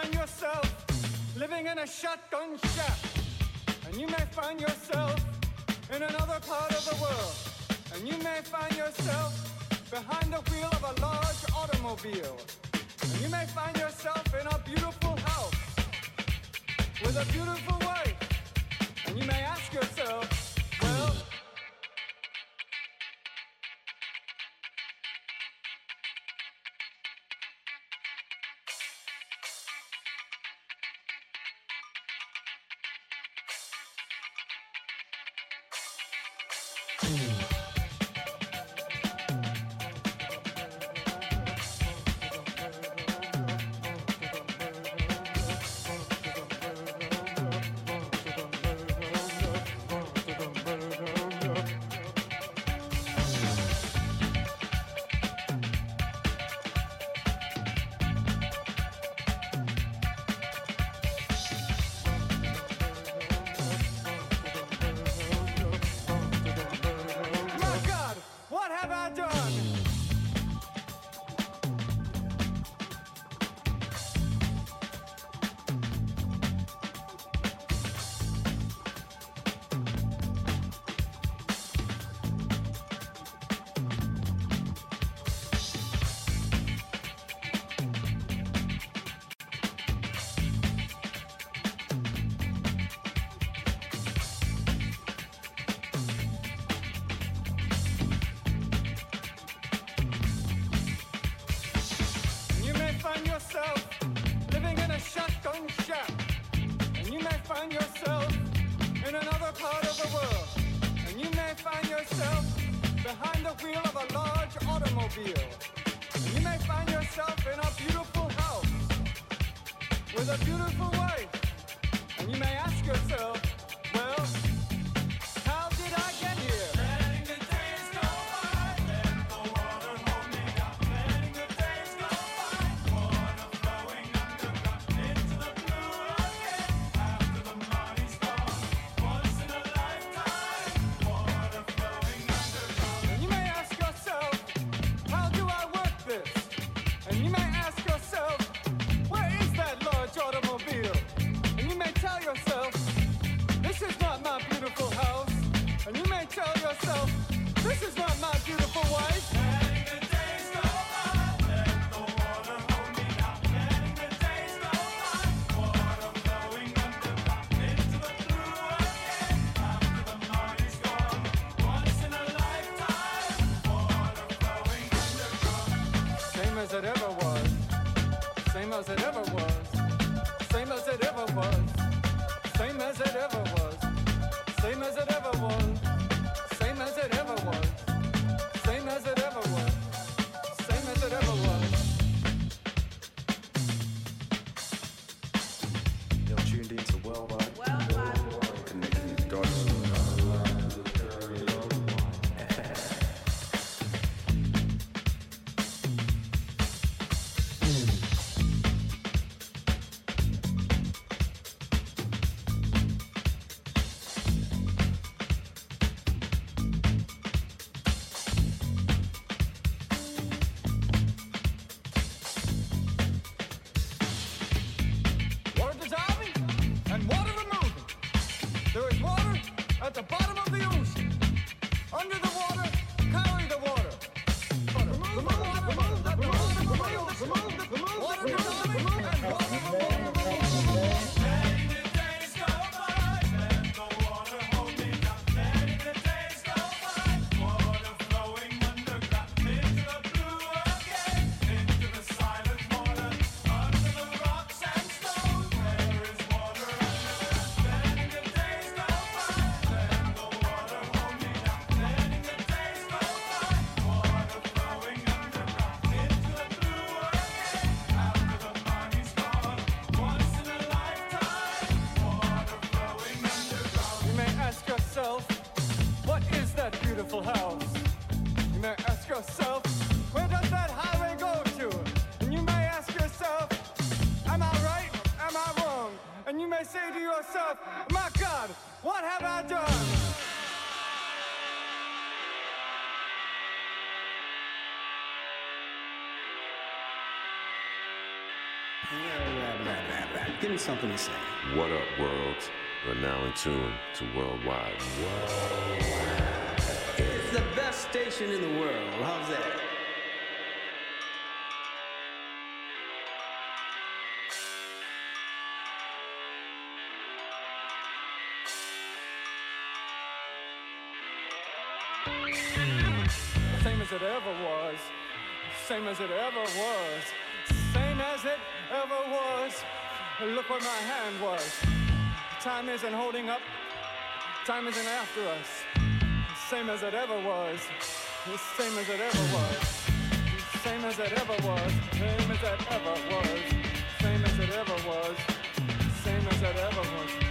find yourself living in a shotgun shack, and you may find yourself in another part of the world, and you may find yourself behind the wheel of a large automobile, and you may find yourself in a beautiful house with a beautiful wife, and you may ask yourself, Give me something to say. What up, world? We're now in tune to Worldwide. It's the best station in the world. How's that? Same as it ever was. Same as it ever was. Same as it ever was. Look where my hand was. Time isn't holding up. Time isn't after us. Same as it ever was. Same as it ever was. Same as it ever was. Same as it ever was. Same as it ever was. Same as it ever was.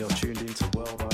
You're tuned into World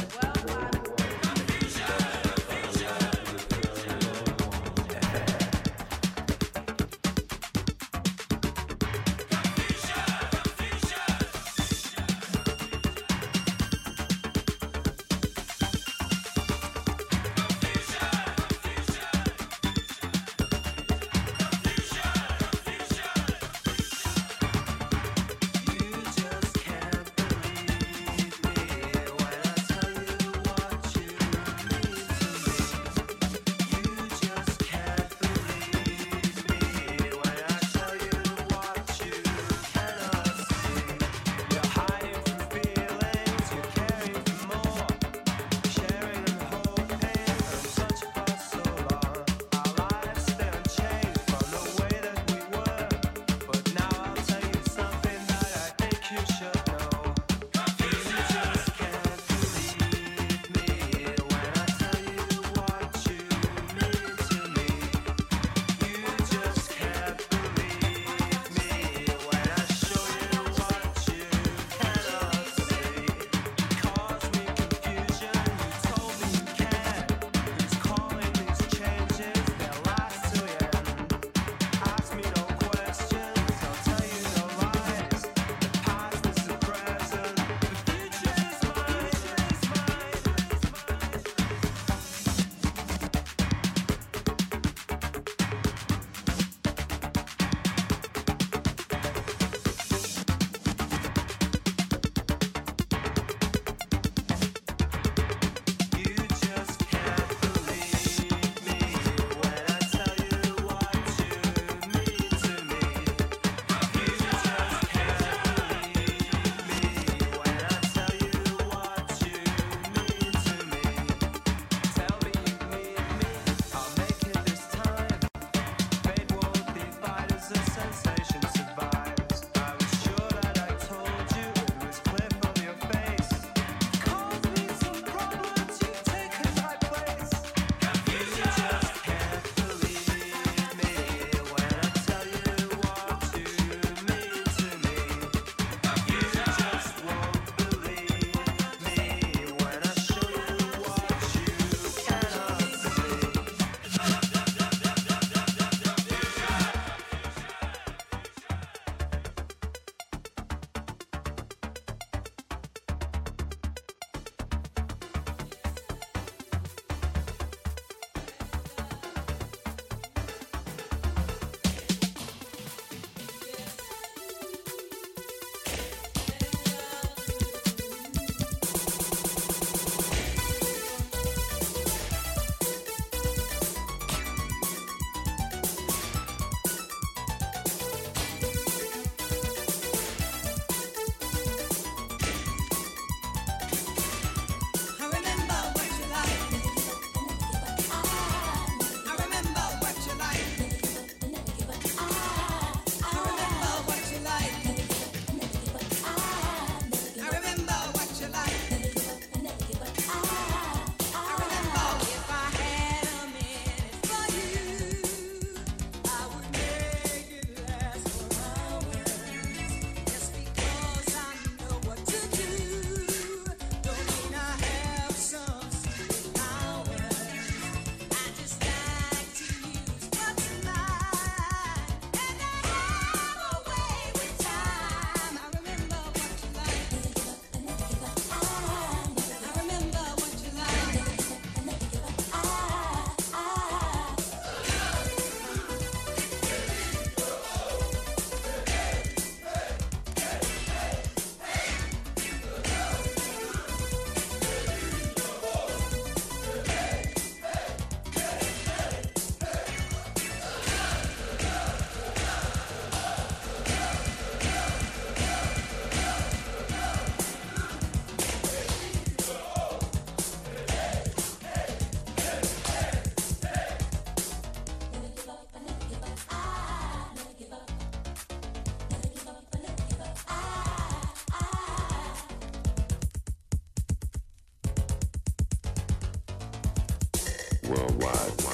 Worldwide.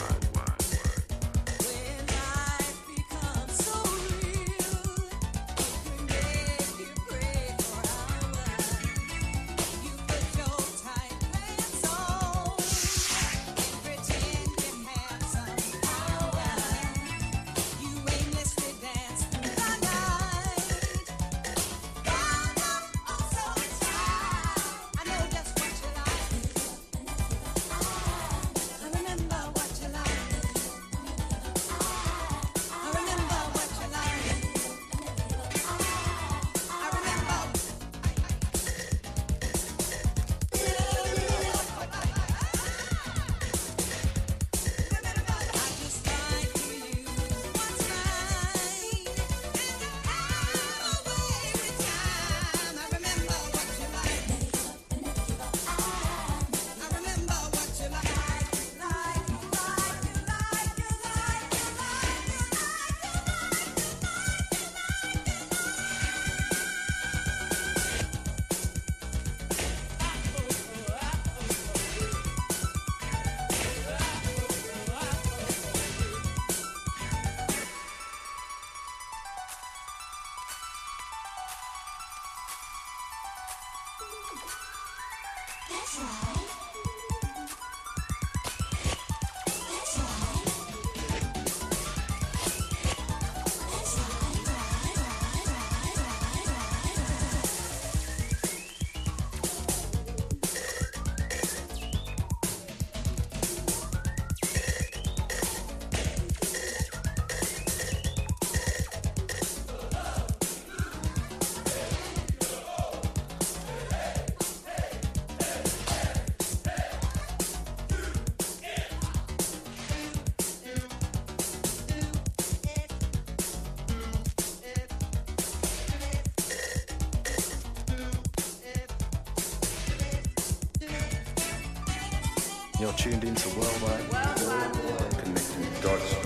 You're tuned into Worldwide. Connecting dots.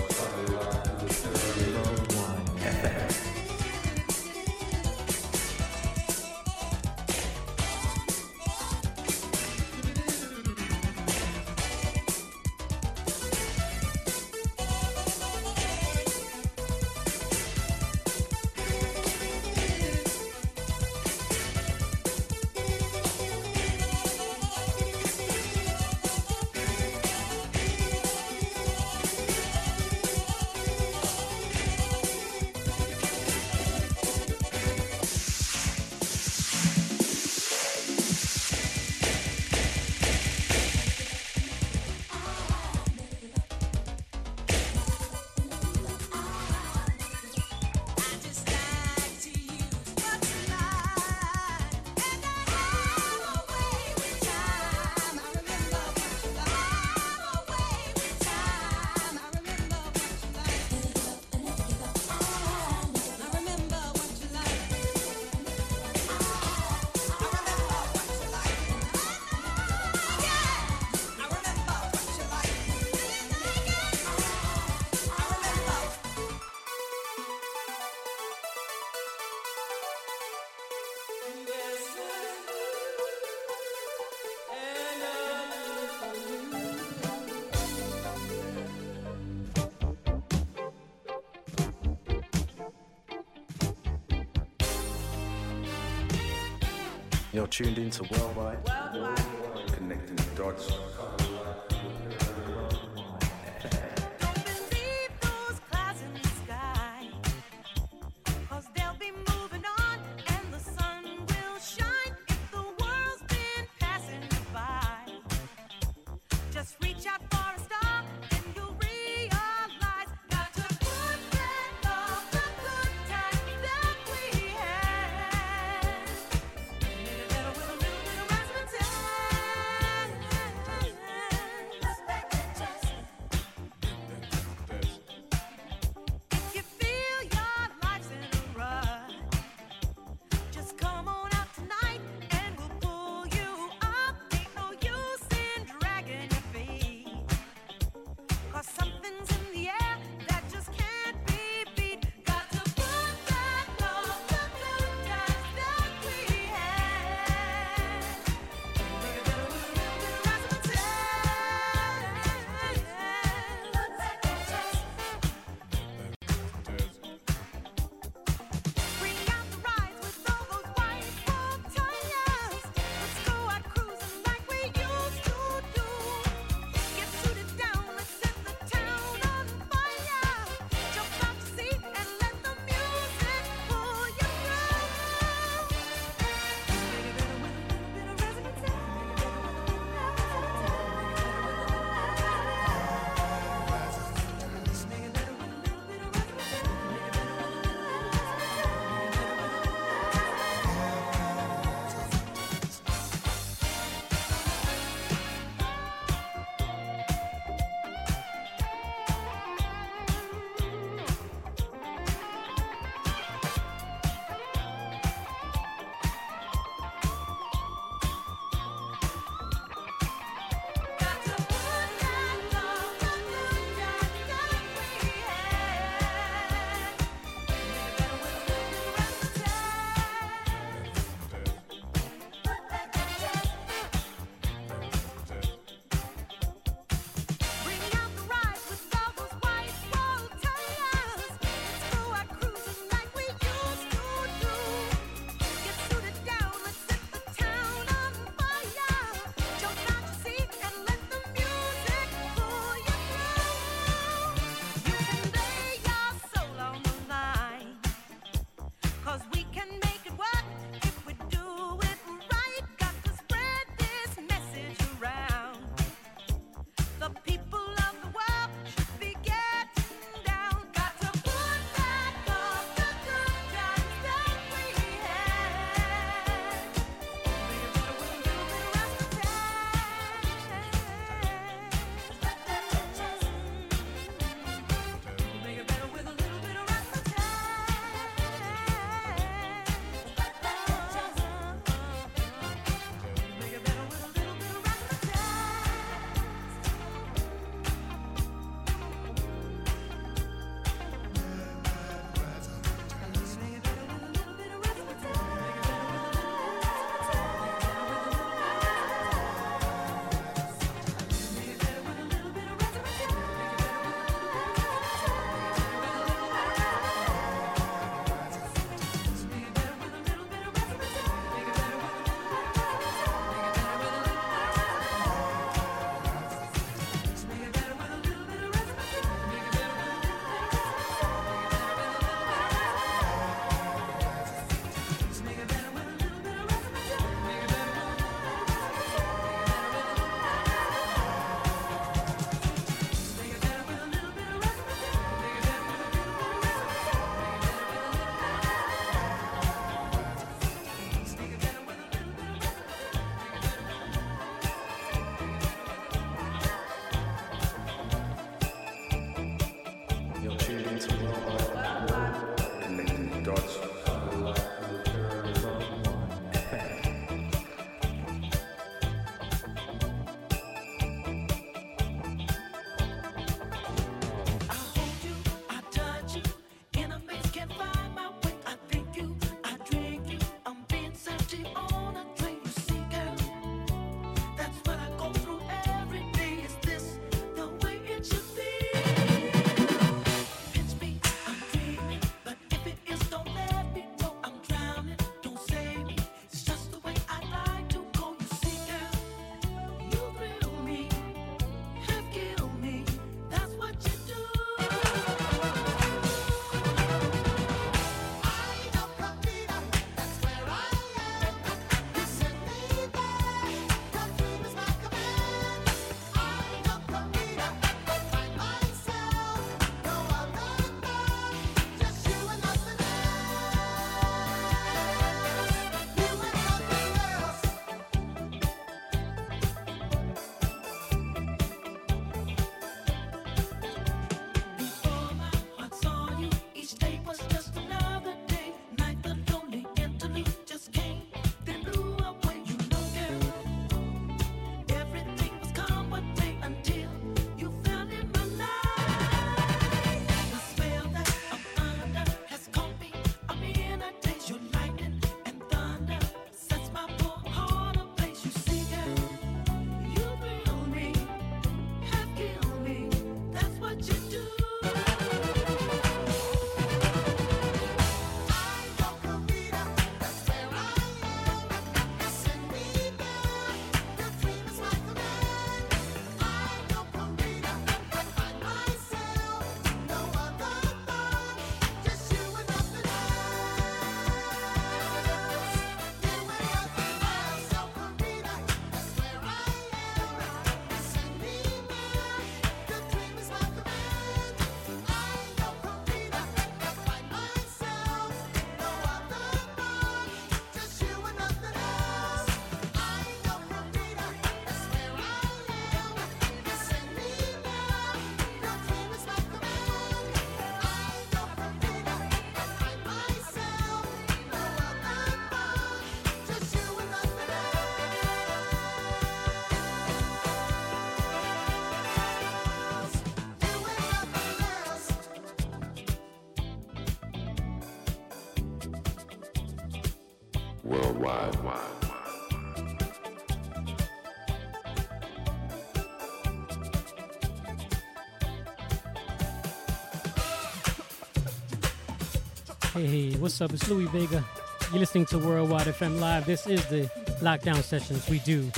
Hey, hey, what's up? It's Louie Vega. You're listening to Worldwide FM Live. This is the lockdown sessions we do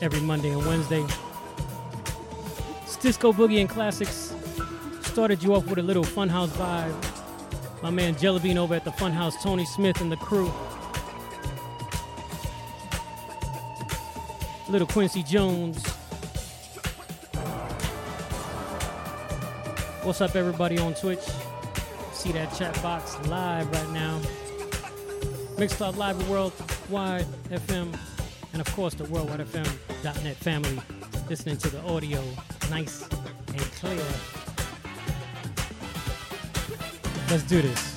every Monday and Wednesday. It's Disco Boogie and Classics. Started you off with a little Funhouse vibe. My man Jellybean over at the Funhouse, Tony Smith and the crew. Little Quincy Jones. What's up, everybody on Twitch? See that chat box live right now. Mixcloud Live Worldwide FM, and of course the WorldwideFM.net family listening to the audio nice and clear. Let's do this.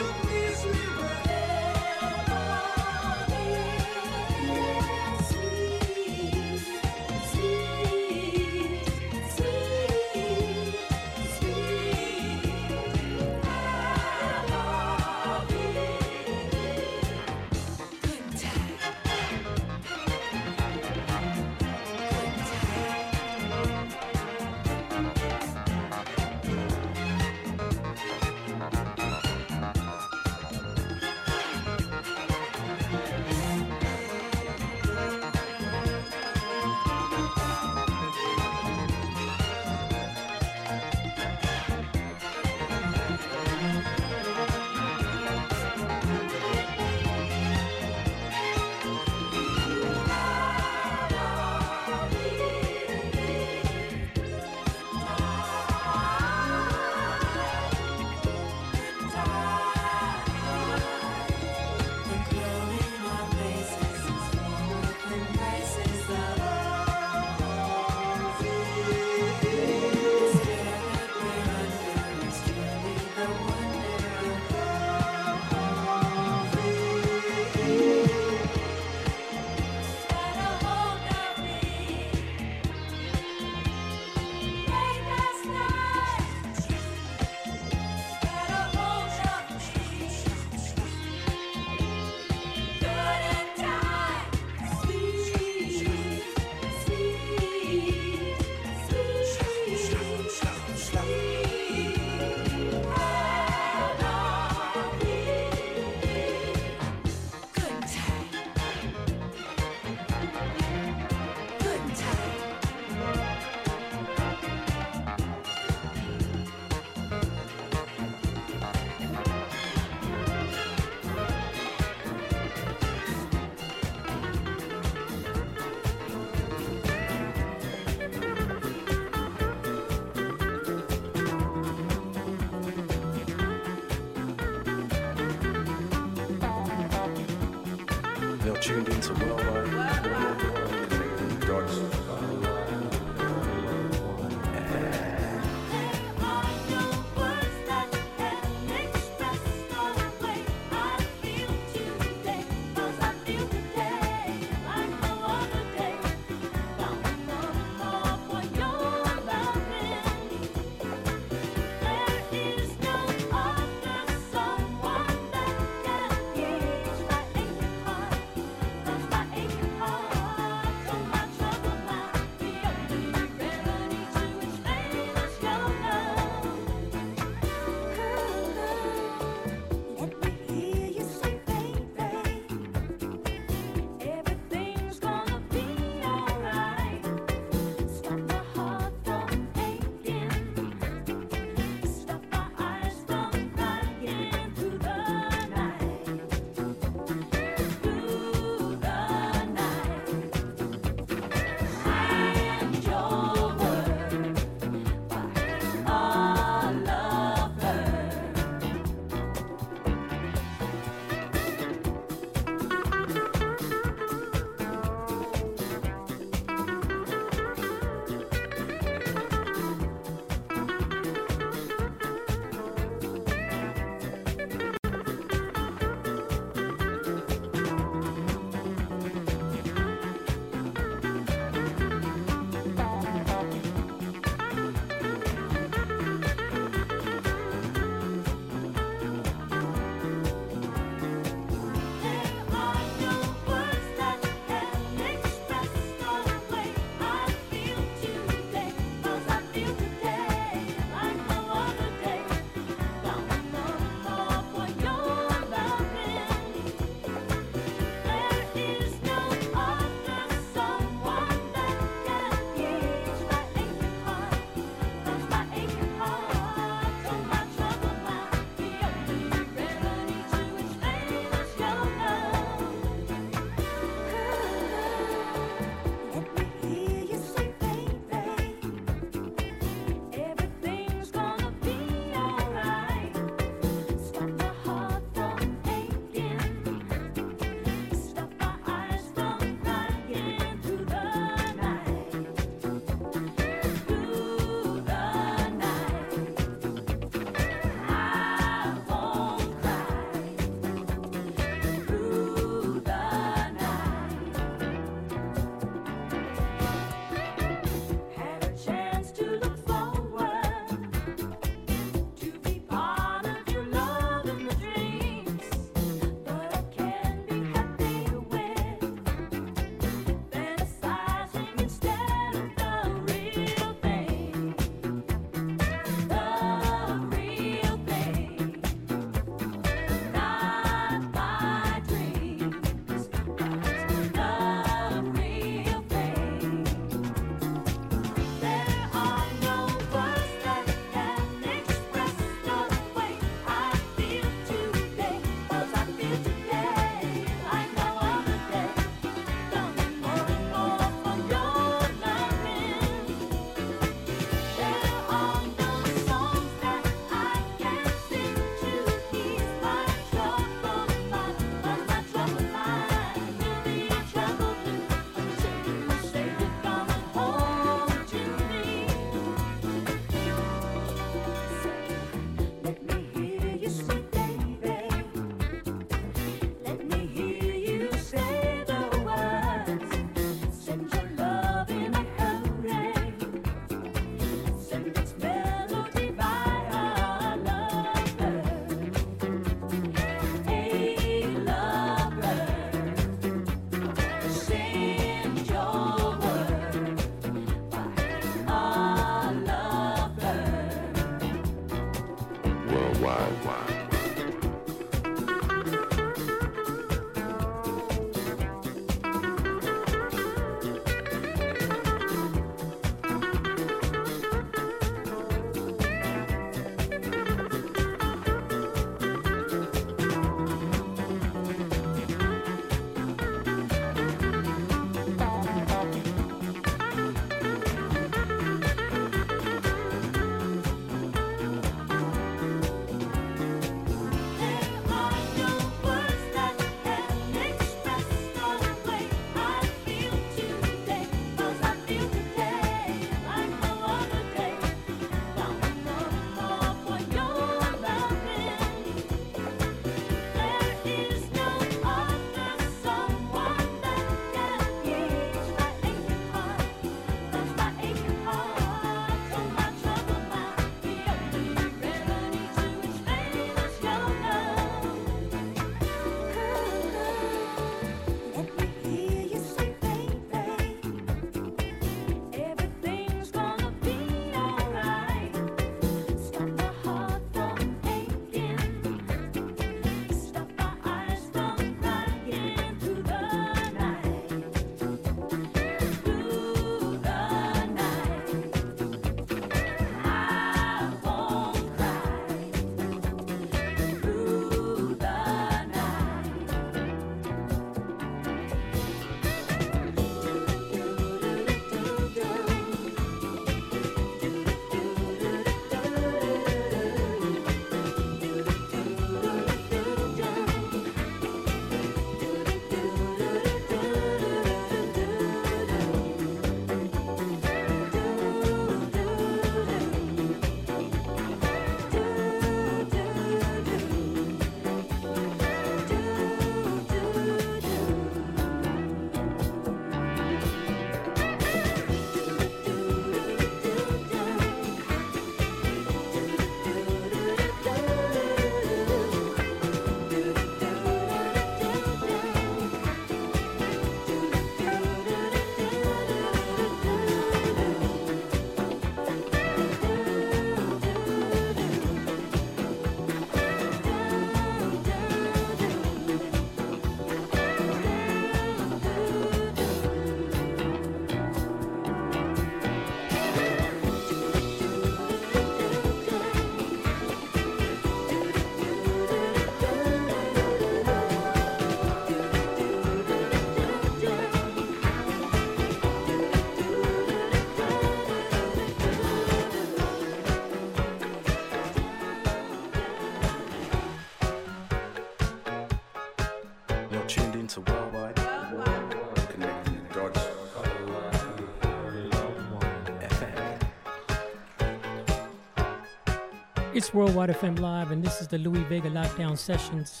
Worldwide FM Live, and this is the Louie Vega Lockdown Sessions.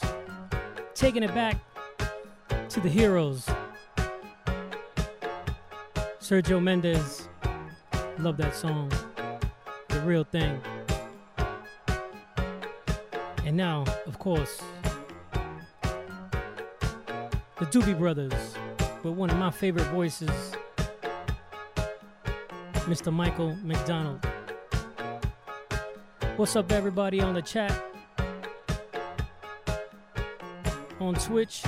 Taking it back to the heroes. Sergio Mendes, love that song. The real thing. And now, of course, the Doobie Brothers with one of my favorite voices, Mr. Michael McDonald. What's up, everybody on the chat? On Twitch.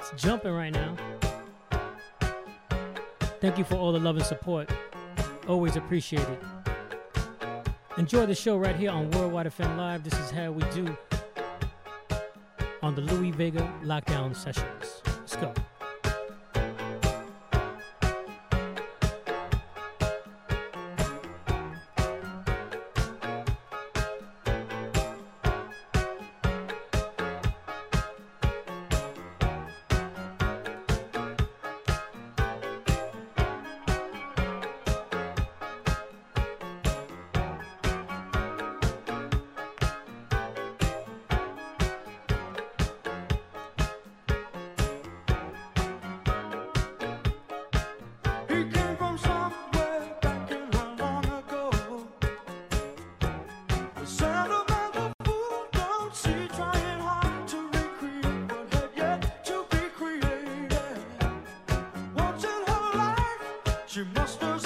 It's jumping right now. Thank you for all the love and support. Always appreciate it. Enjoy the show right here on Worldwide FM Live. This is how we do on the Louie Vega Lockdown Sessions. She musters a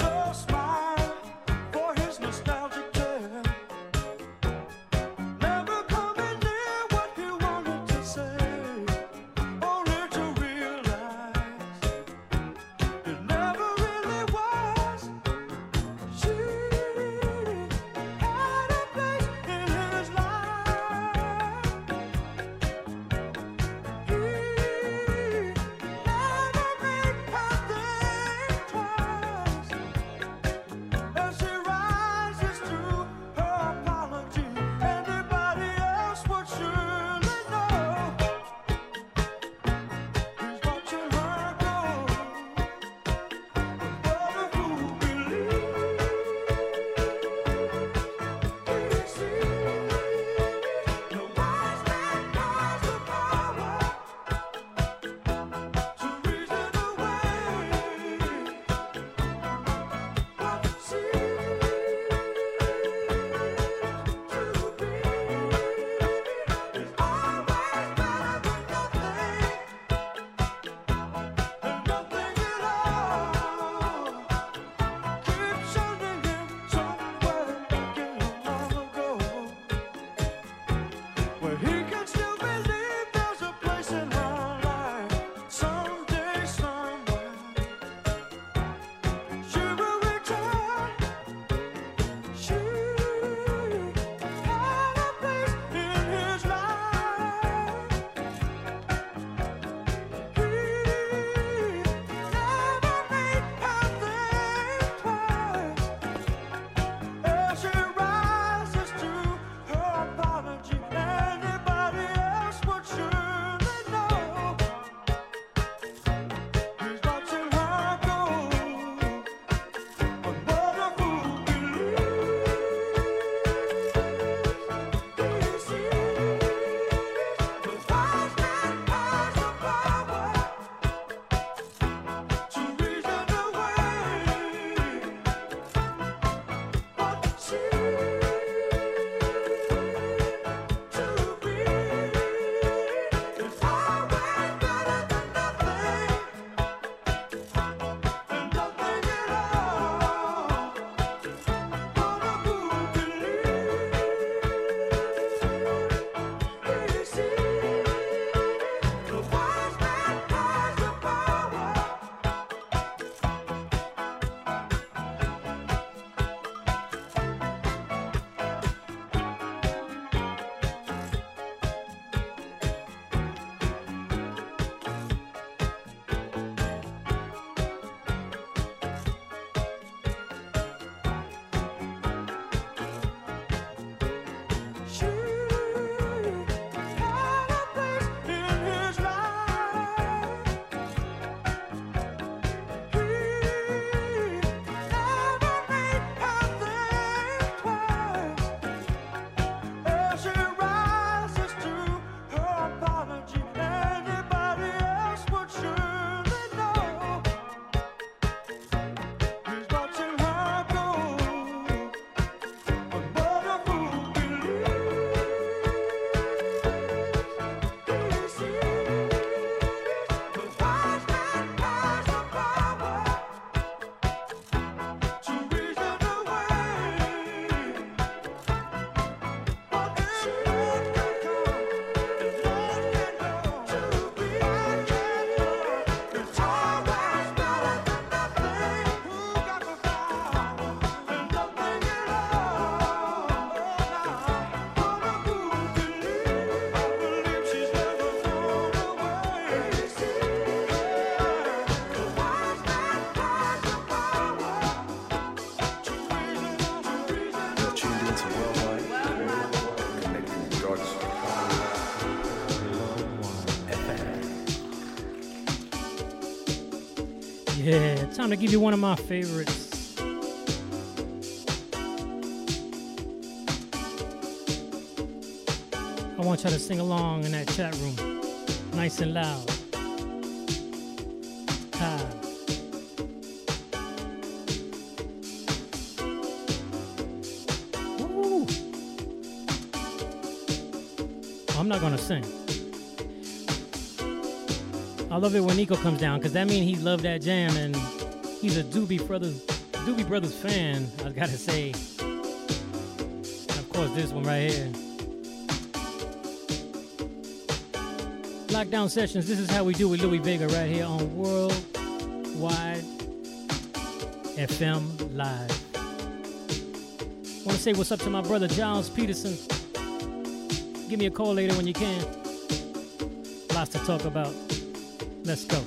time to give you one of my favorites. I want y'all to sing along in that chat room, nice and loud. I'm not gonna sing. I love it when Nico comes down because that means he loved that jam and he's a Doobie Brothers Doobie Brothers fan, I gotta say. And of course this one right here. Lockdown Sessions, this is how we do with Louie Vega right here on Worldwide FM Live. Want to say what's up to my brother Gilles Peterson. Give me a call later when you can. Lots to talk about. Let's go.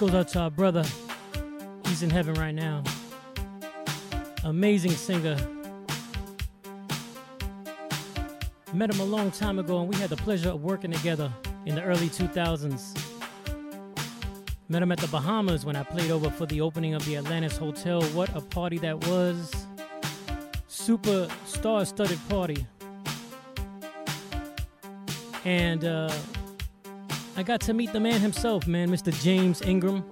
Goes out to our brother. He's in heaven right now. Amazing singer. Met him a long time ago, and we had the pleasure of working together in the early 2000s. Met him at the Bahamas when I played over for the opening of the Atlantis Hotel. What a party that was! Super star studded party. And uh, I got to meet the man himself, man, Mr. James Ingram.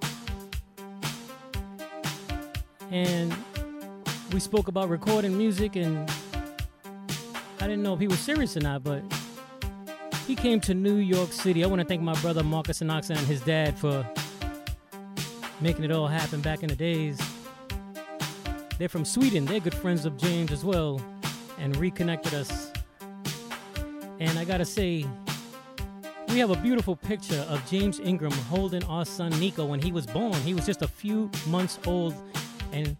And we spoke about recording music, and I didn't know if he was serious or not, but he came to New York City. I want to thank my brother Marcus Anoxa and his dad for making it all happen back in the days. They're from Sweden. They're good friends of James as well, and reconnected us. And I gotta say, we have a beautiful picture of James Ingram holding our son Nico when he was born. He was just a few months old, and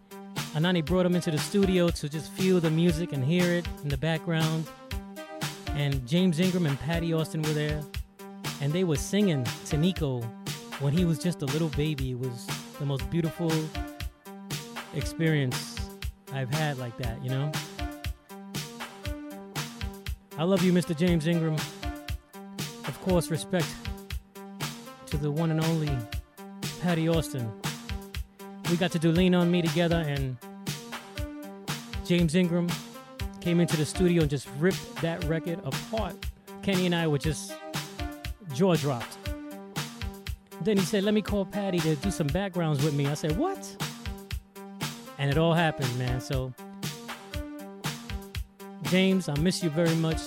Anané brought him into the studio to just feel the music and hear it in the background. And James Ingram and Patti Austin were there, and they were singing to Nico when he was just a little baby. It was the most beautiful experience I've had like that, you know? I love you, Mr. James Ingram. Of course, respect to the one and only Patti Austin. We got to do Lean On Me together, and James Ingram came into the studio and just ripped that record apart. Kenny and I were just jaw dropped. Then he said, Let me call Patti to do some backgrounds with me. I said, What? And it all happened, man. So, James, I miss you very much.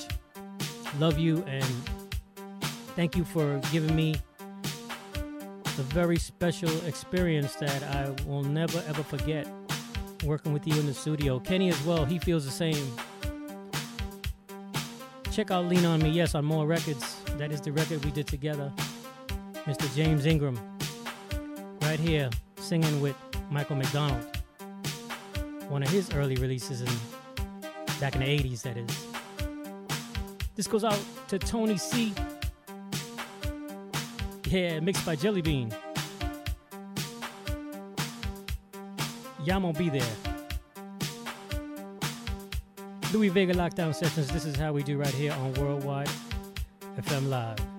Love you, and thank you for giving me a very special experience that I will never ever forget working with you in the studio. Kenny as well, he feels the same. Check out Lean On Me, yes, on MAW Records. That is the record we did together. Mr. James Ingram, right here, singing with Michael McDonald. One of his early releases in back in the 80s, that is. This goes out to Tony C. Yeah, mixed by Jelly Bean. Y'all won't be there. Louie Vega Lockdown Sessions. This is how we do right here on Worldwide FM Live.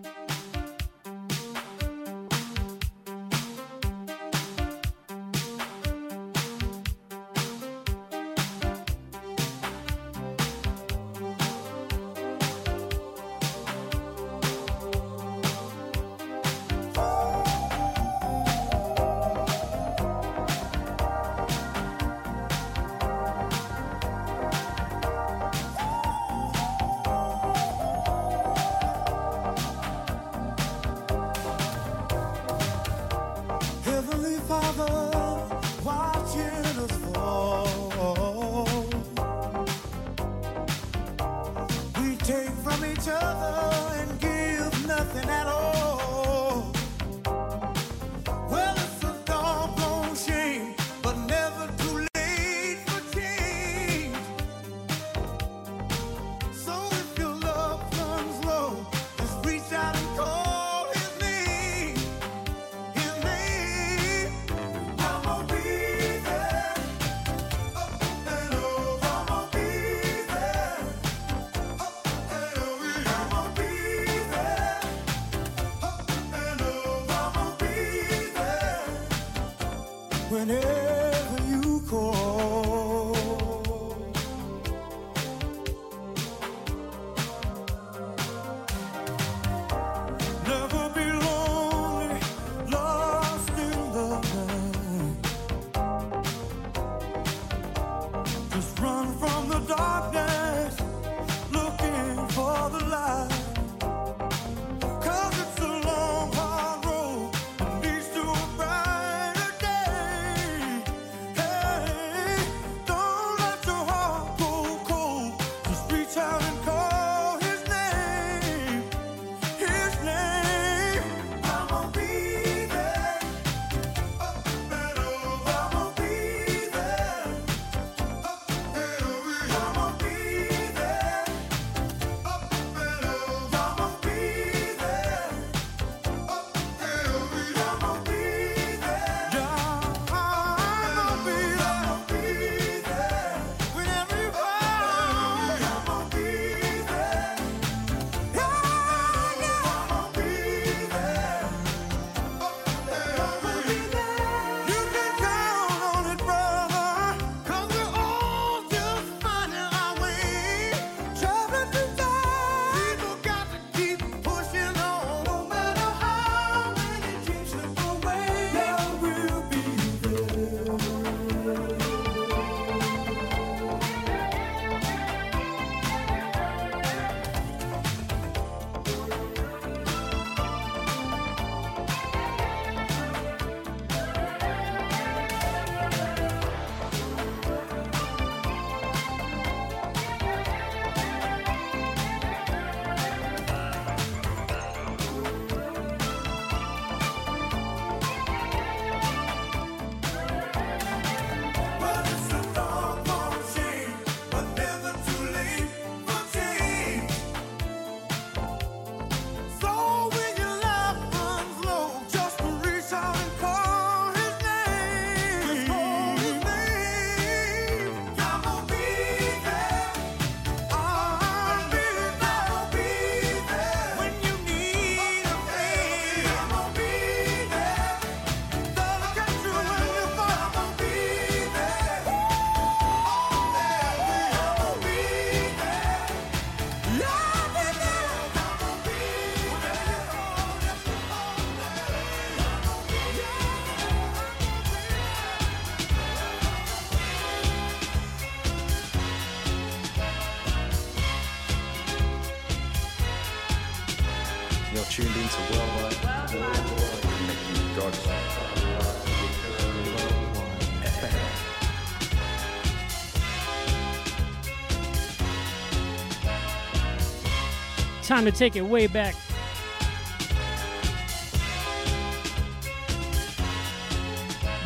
time to take it way back.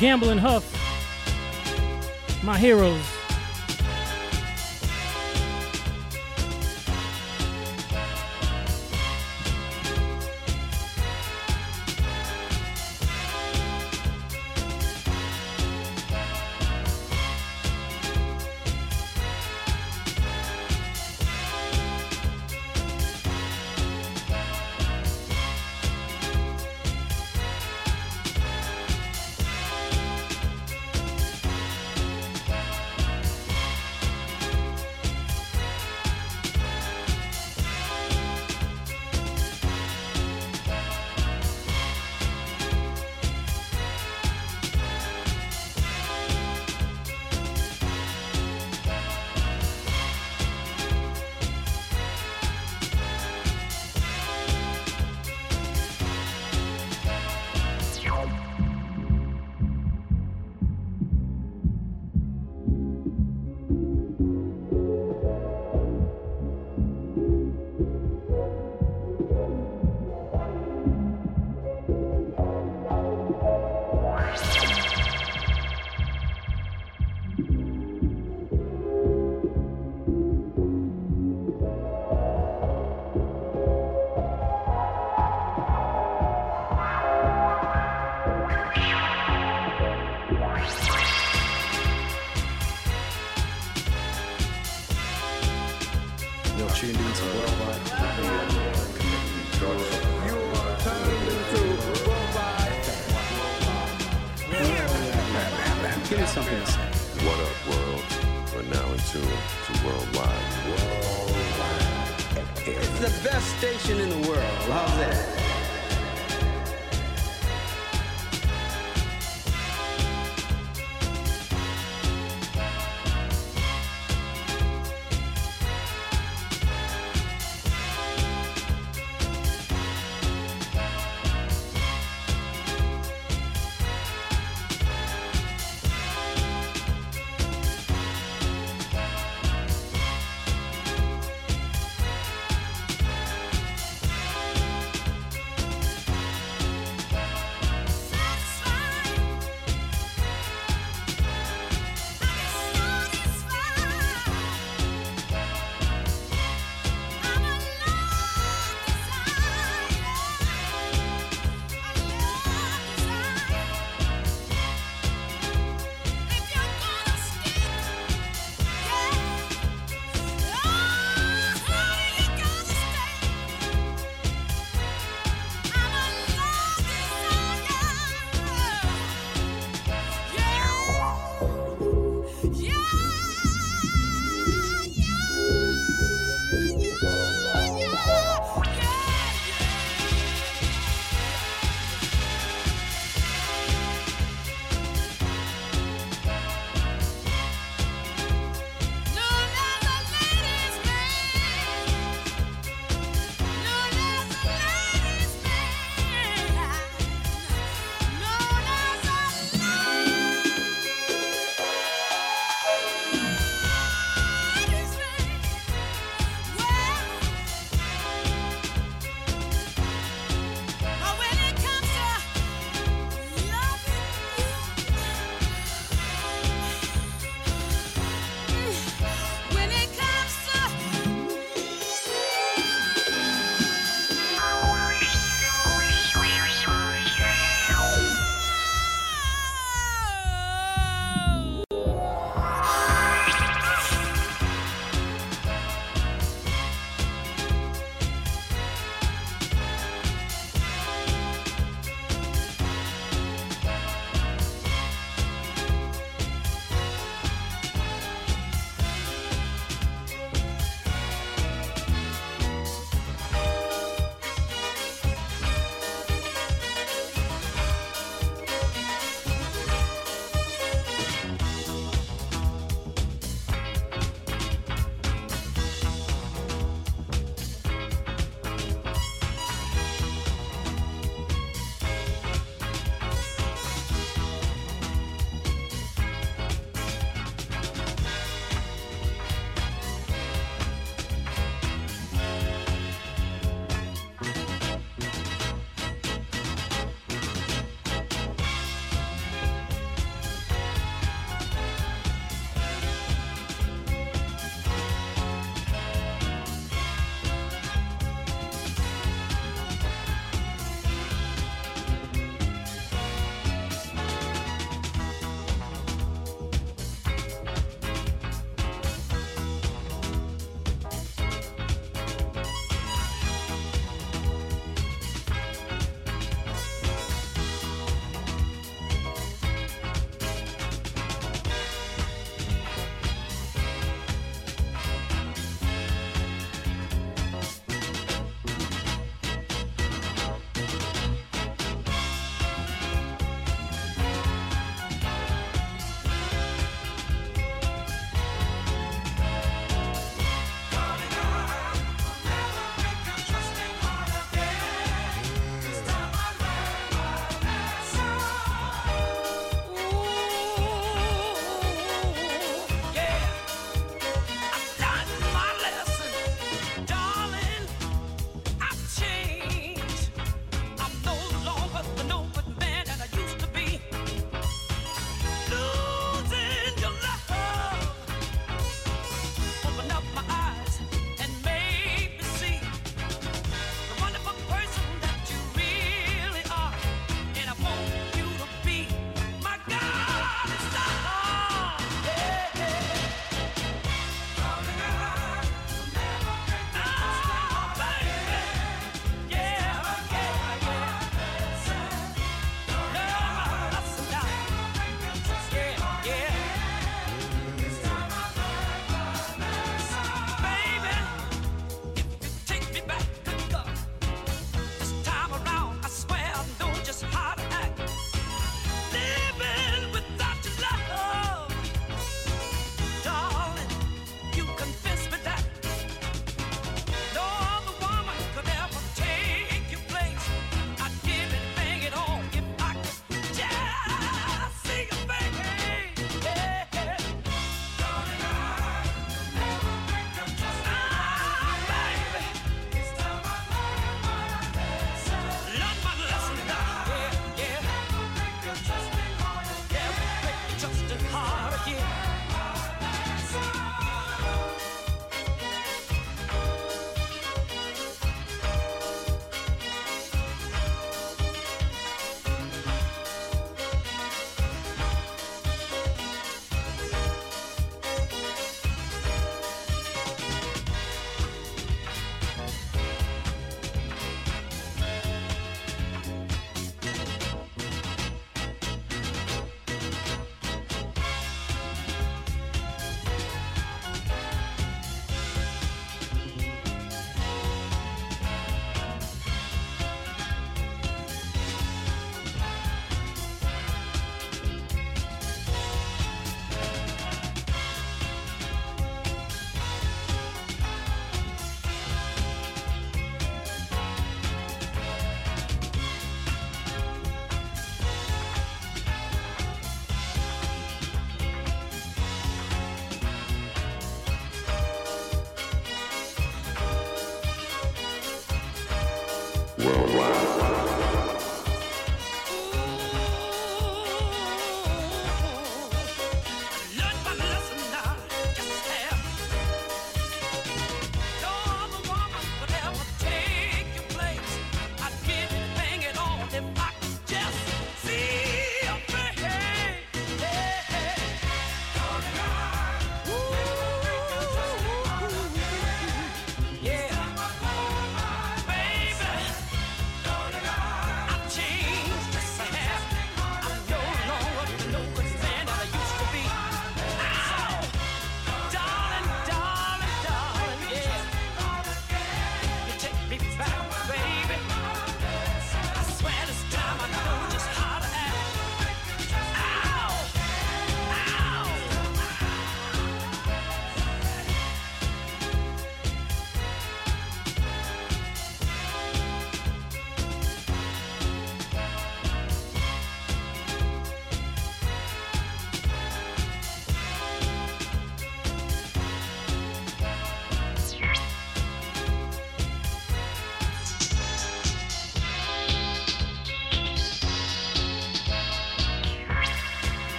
Gamble and Huff, my heroes.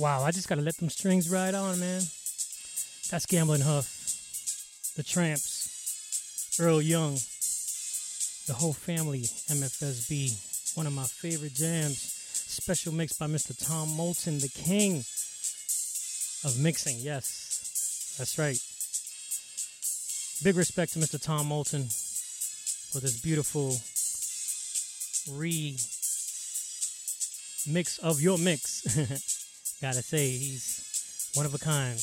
Wow, I just gotta let them strings ride on, man. That's Gamble and Huff, the Tramps, Earl Young, the whole family, MFSB, one of my favorite jams. Special mix by Mr. Tom Moulton, the king of mixing. Yes, that's right. Big respect to Mr. Tom Moulton for this beautiful re mix of your mix. Gotta say, he's one of a kind.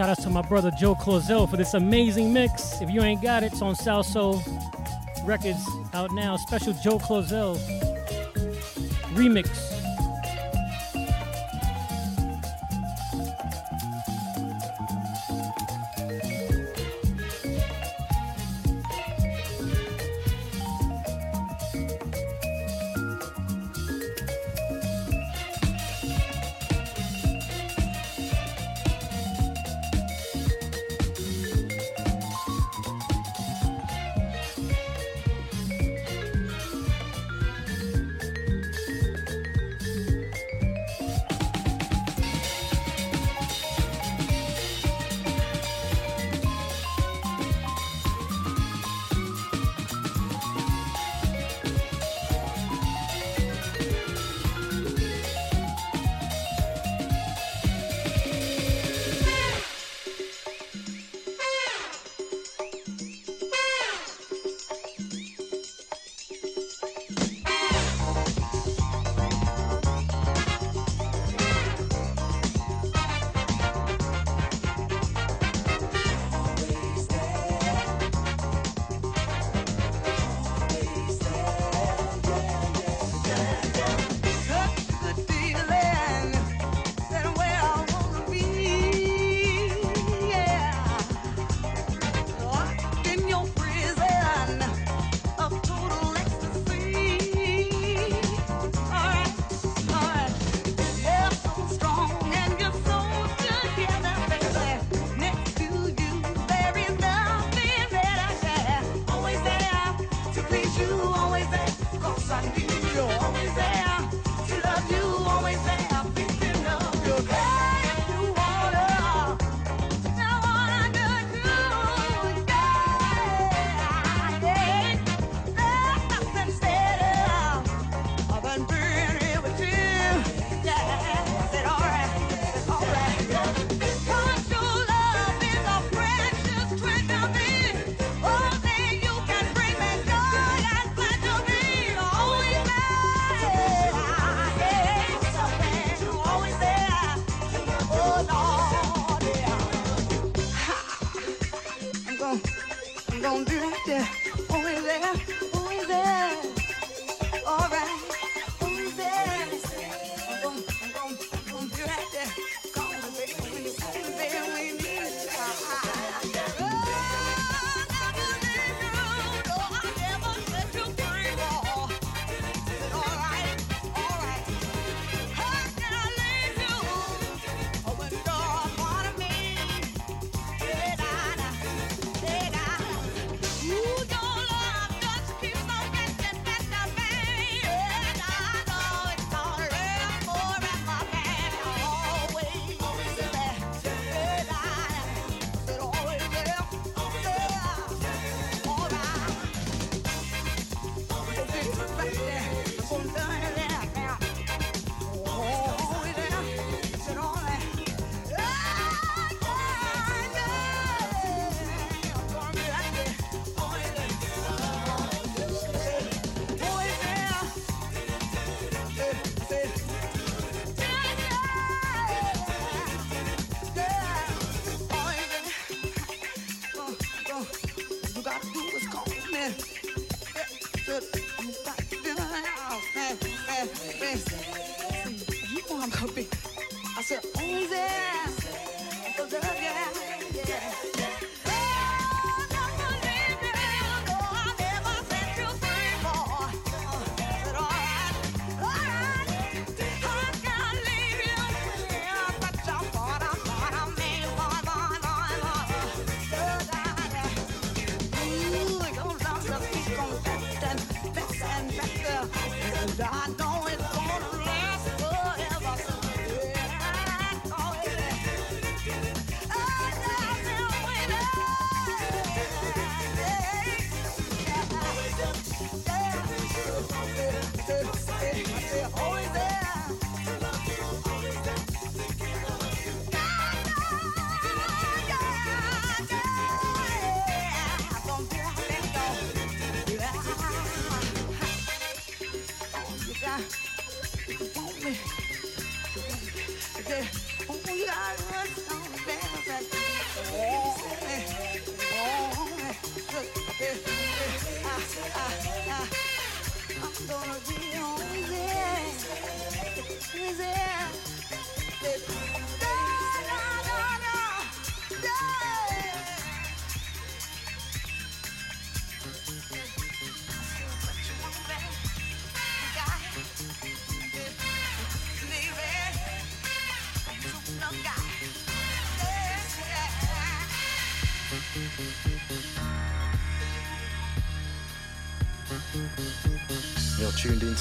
shoutouts to my brother Joe Claussell for this amazing mix. If you ain't got it, it's on South Soul Records out now. Special Joe Claussell remix.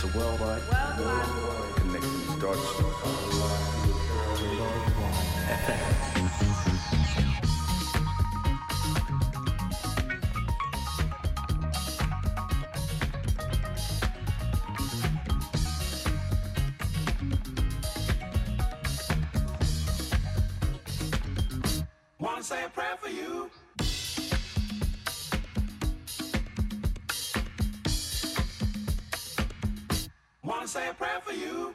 It's a worldwide, worldwide. starts say a prayer for you. prayer for you.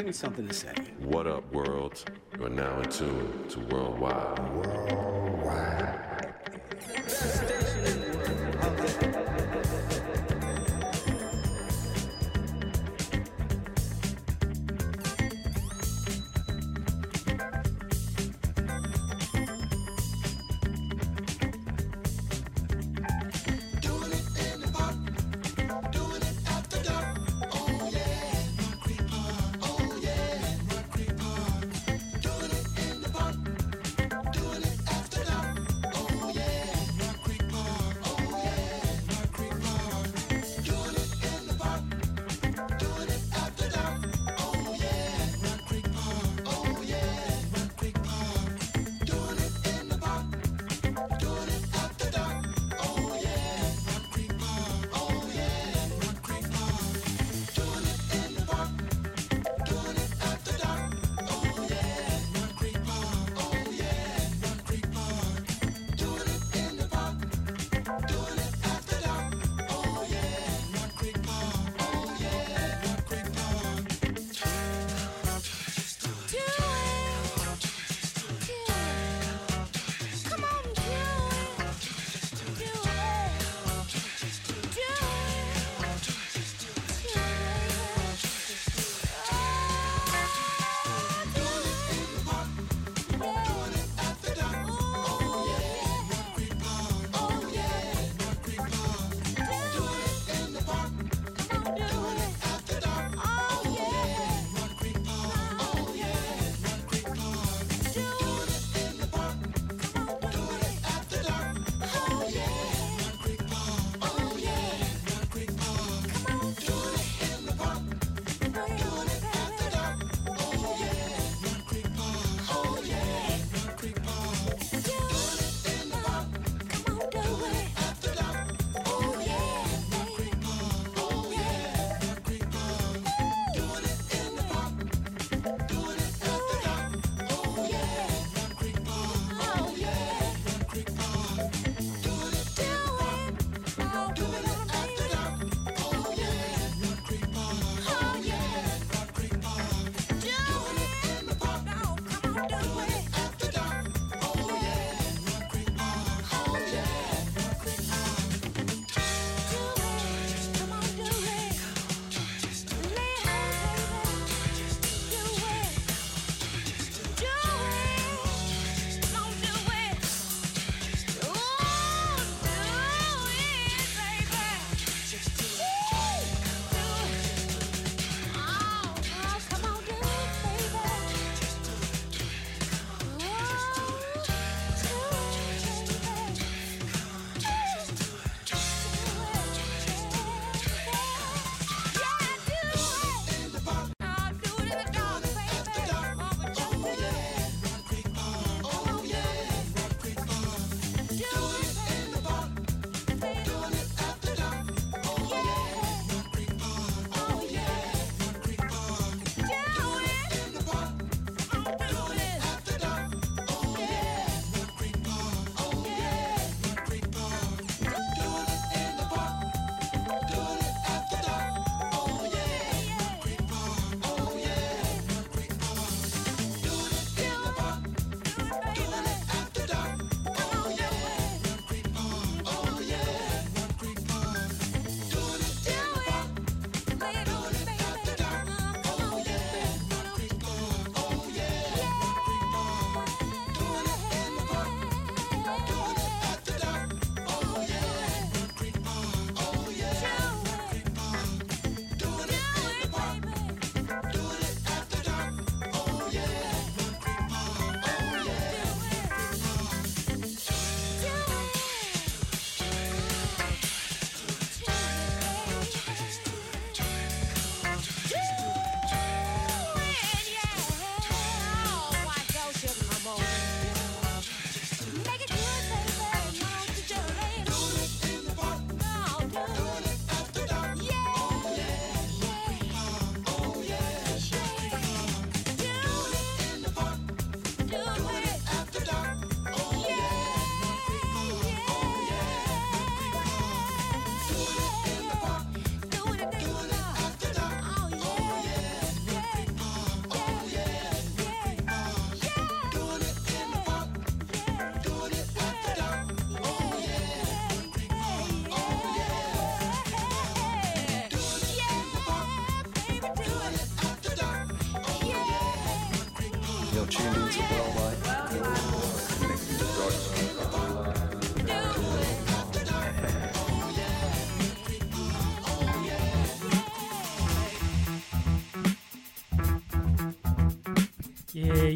Give me something to say. What up, world? You are now in tune to worldwide.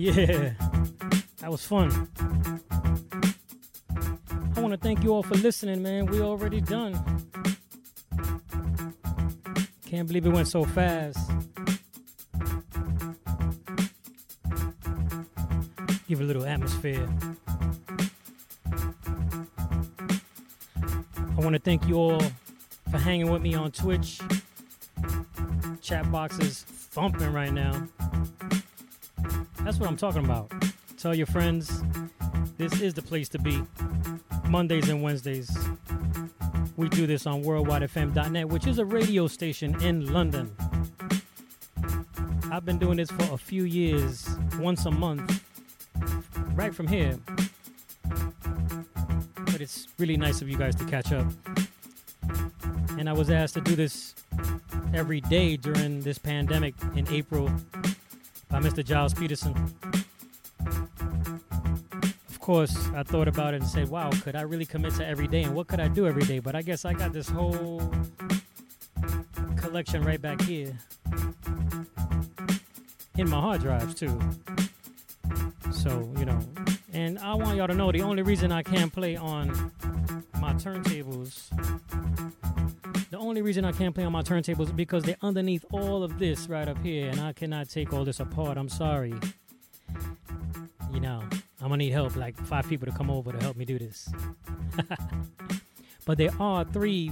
Yeah. That was fun. I want to thank you all for listening, man. We already done. Can't believe it went so fast. Give a little atmosphere. I want to thank you all for hanging with me on Twitch. Chat box is thumping right now. I'm talking about. Tell your friends this is the place to be. Mondays and Wednesdays. We do this on worldwidefm.net, which is a radio station in London. I've been doing this for a few years, once a month, right from here. But it's really nice of you guys to catch up. And I was asked to do this every day during this pandemic in April by Mr. Gilles Peterson. Course, I thought about it and said, wow, could I really commit to every day? And what could I do every day? But I guess I got this whole collection right back here in my hard drives, too. So, you know, and I want y'all to know the only reason I can't play on my turntables the only reason I can't play on my turntables is because they're underneath all of this right up here, and I cannot take all this apart. I'm sorry. You know, I'm gonna need help, like five people to come over to help me do this. but there are three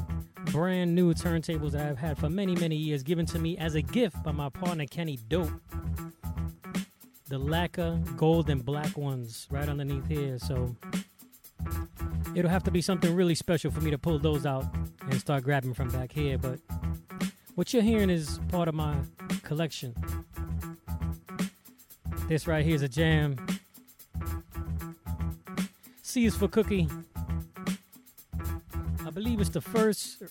brand new turntables that I've had for many, many years, given to me as a gift by my partner Kenny Dope. The lacquer gold and black ones right underneath here. So it'll have to be something really special for me to pull those out and start grabbing from back here. But what you're hearing is part of my collection. This right here is a jam. C is for Cookie. I believe it's the first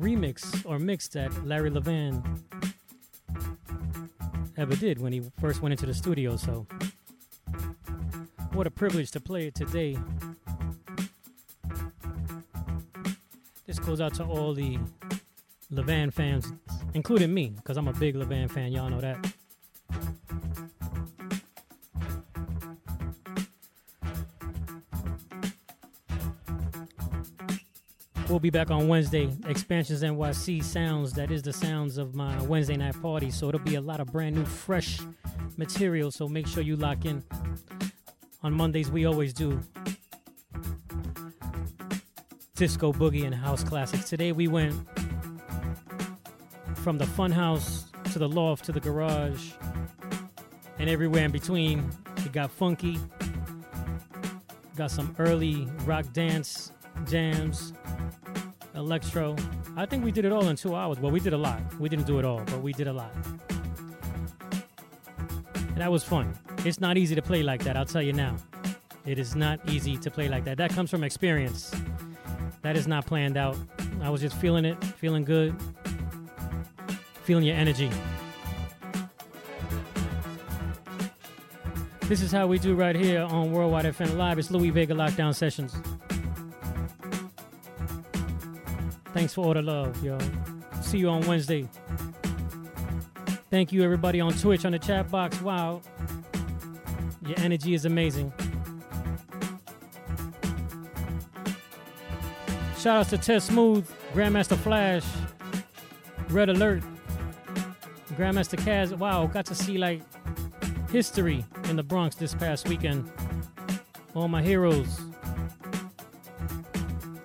remix or mix that Larry Levan ever did when he first went into the studio. So, what a privilege to play it today. This goes out to all the Levan fans, including me, because I'm a big Levan fan. Y'all know that. We'll be back on Wednesday. Expansions NYC sounds. That is the sounds of my Wednesday night party. So it'll be a lot of brand new, fresh material. So make sure you lock in. On Mondays, we always do disco boogie and house classics. Today we went from the fun house to the loft to the garage and everywhere in between. It got funky. Got some early rock dance jams, electro. I think we did it all in two hours. Well, we did a lot. We didn't do it all, but we did a lot. And that was fun. It's not easy to play like that, I'll tell you now. It is not easy to play like that. That comes from experience. That is not planned out. I was just feeling it, feeling good, feeling your energy. This is how we do right here on Worldwide FM Live. It's Louie Vega Lockdown Sessions. Thanks for all the love, yo. See you on Wednesday. Thank you, everybody on Twitch, on the chat box. Wow. Your energy is amazing. Shout outs to Tess Smooth, Grandmaster Flash, Red Alert, Grandmaster Caz. Wow, got to see like history in the Bronx this past weekend. All my heroes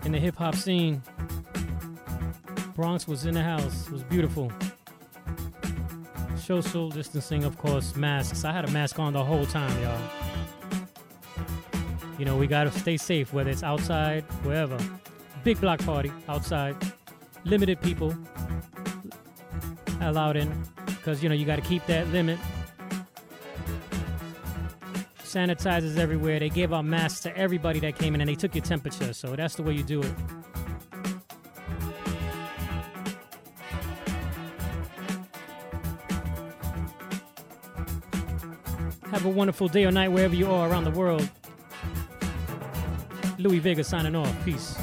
in the hip hop scene. Bronx was in the house. It was beautiful. Social distancing, of course, masks. I had a mask on the whole time, y'all. You know, we gotta stay safe, whether it's outside, wherever. Big block party outside, limited people allowed in, because you know you got to keep that limit. Sanitizers everywhere. They gave out masks to everybody that came in, and they took your temperature. So that's the way you do it. Have a wonderful day or night wherever you are around the world. Louie Vega signing off. Peace.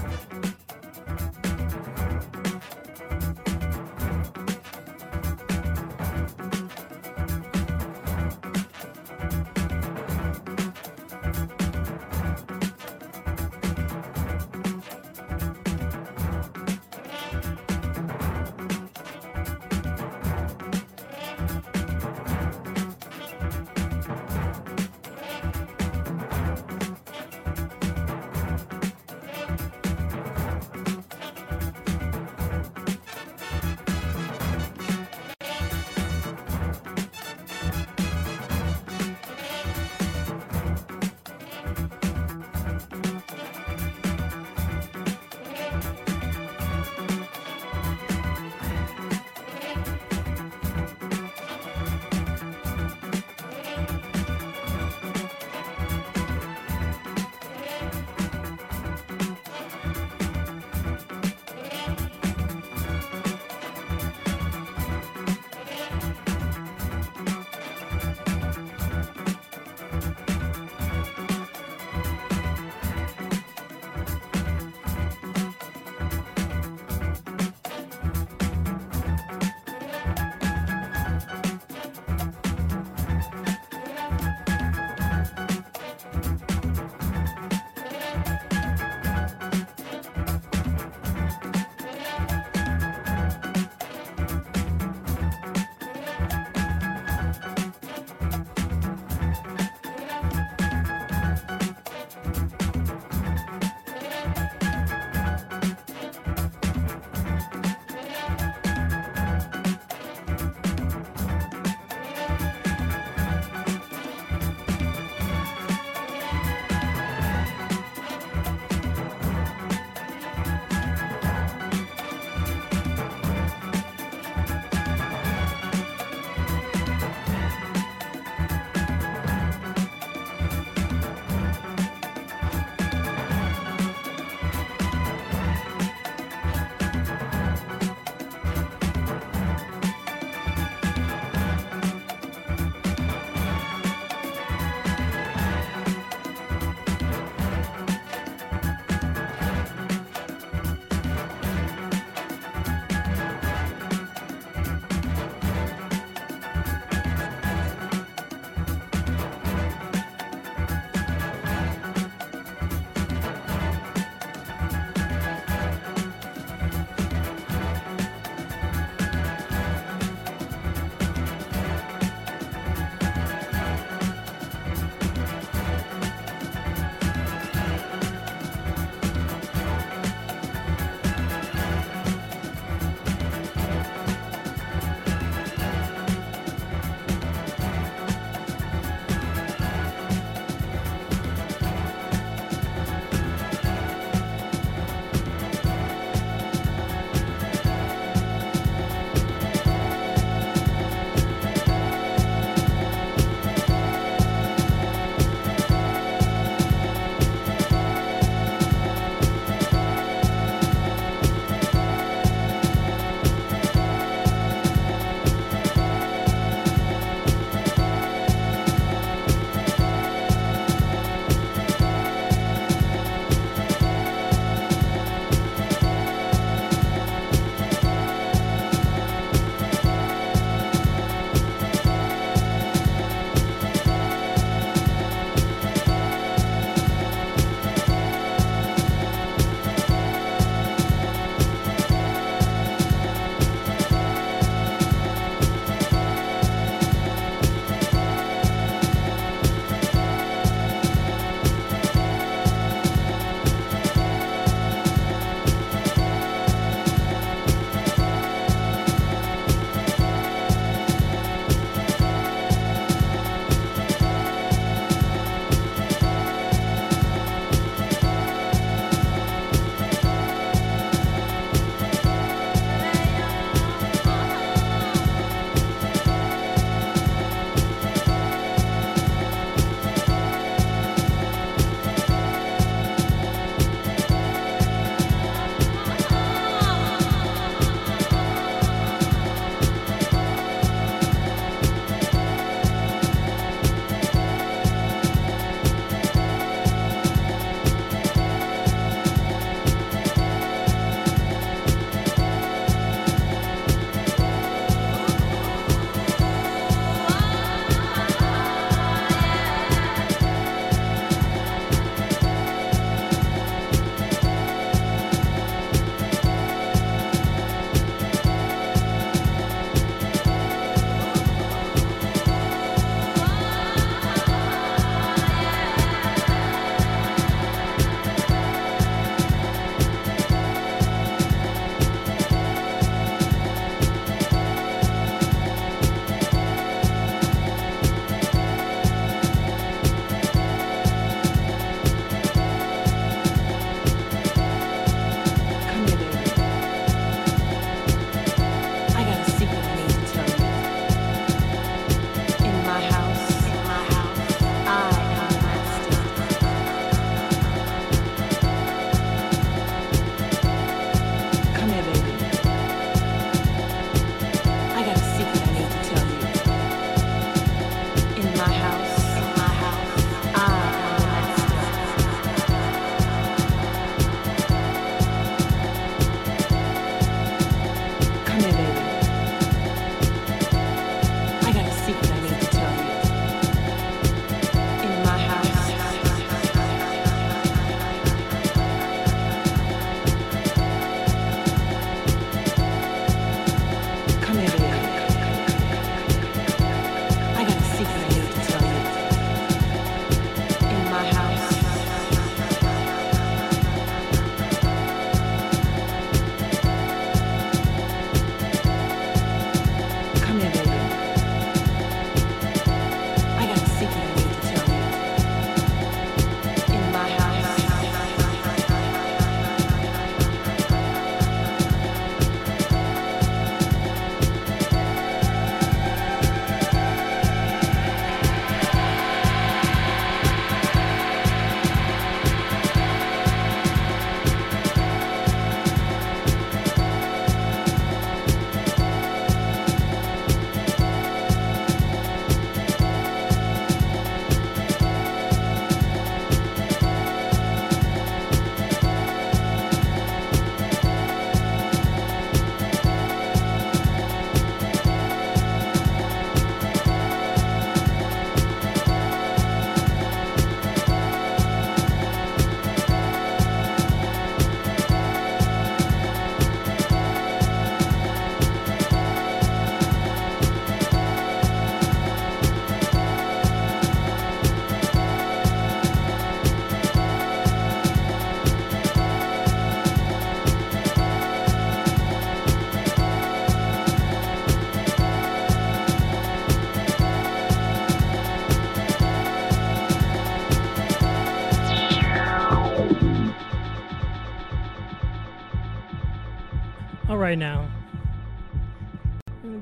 Right now.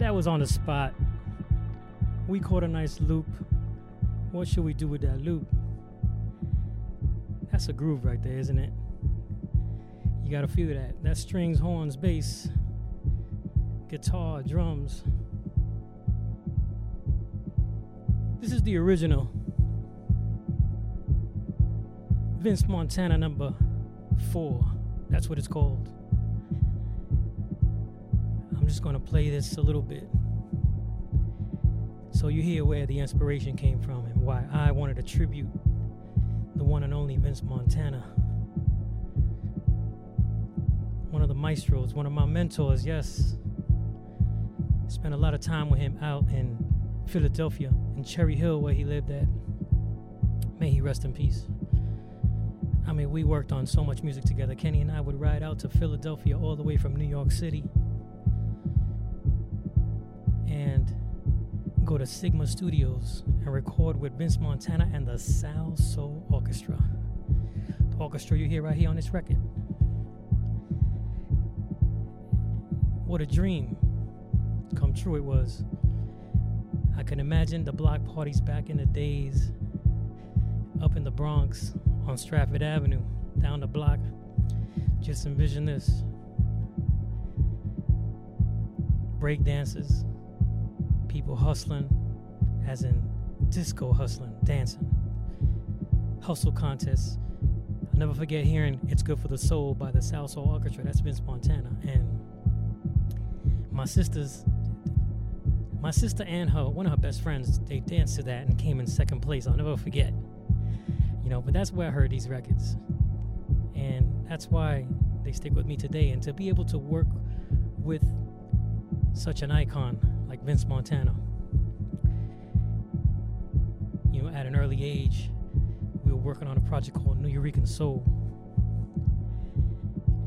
That was on the spot. We caught a nice loop. What should we do with that loop? That's a groove right there, isn't it? You gotta feel that. That strings, horns, bass, guitar, drums. This is the original Vince Montana number four. That's what it's called. Just gonna play this a little bit so you hear where the inspiration came from and why I wanted to tribute the one and only Vince Montana. One of the maestros, one of my mentors, yes. Spent a lot of time with him out in Philadelphia, in Cherry Hill, where he lived at. May he rest in peace. I mean, we worked on so much music together. Kenny and I would ride out to Philadelphia all the way from New York City and go to Sigma Studios and record with Vince Montana and the Salsoul Orchestra. The orchestra you hear right here on this record. What a dream come true it was. I can imagine the block parties back in the days up in the Bronx on Stratford Avenue, down the block. Just envision this break dances, people hustling, as in disco hustling, dancing, hustle contests. I'll never forget hearing It's Good for the Soul by the Salsoul Orchestra. That's Vince Montana. And my sisters, my sister and her, one of her best friends, they danced to that and came in second place. I'll never forget. You know, but that's where I heard these records. And that's why they stick with me today. And to be able to work with such an icon like Vince Montana. You know, at an early age, we were working on a project called Nuyorican Soul.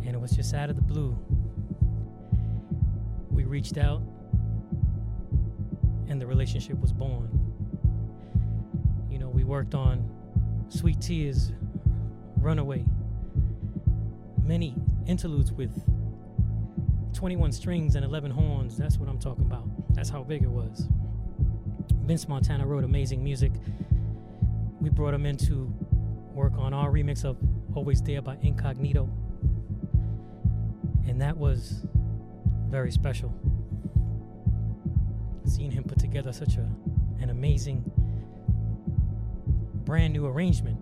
And it was just out of the blue. We reached out, and the relationship was born. You know, we worked on Sweet Tears, Runaway, many interludes with 21 strings and 11 horns. That's what I'm talking about. That's how big it was. Vince Montana wrote amazing music. We brought him in to work on our remix of Always There by Incognito. And that was very special. Seeing him put together such a, an amazing, brand new arrangement.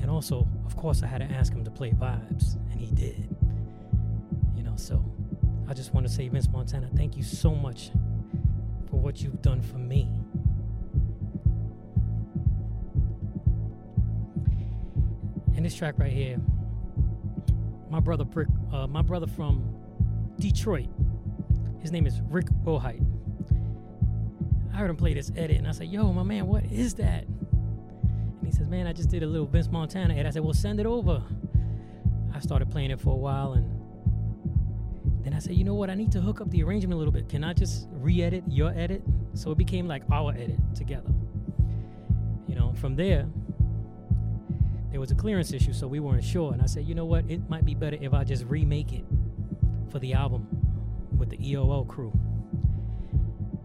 And also, of course, I had to ask him to play vibes, and he did. You know, so I just want to say, Vince Montana, thank you so much for what you've done for me. And this track right here, my brother Brick, uh, my brother from Detroit, his name is Rick Wilhite. I heard him play this edit, and I said, "Yo, my man, what is that?" And he says, "Man, I just did a little Vince Montana edit." I said, "Well, send it over." I started playing it for a while, and then I said, "You know what? I need to hook up the arrangement a little bit. Can I just re-edit your edit?" So it became like our edit together. You know, from there, there was a clearance issue, so we weren't sure. And I said, "You know what? It might be better if I just remake it for the album with the EOL crew."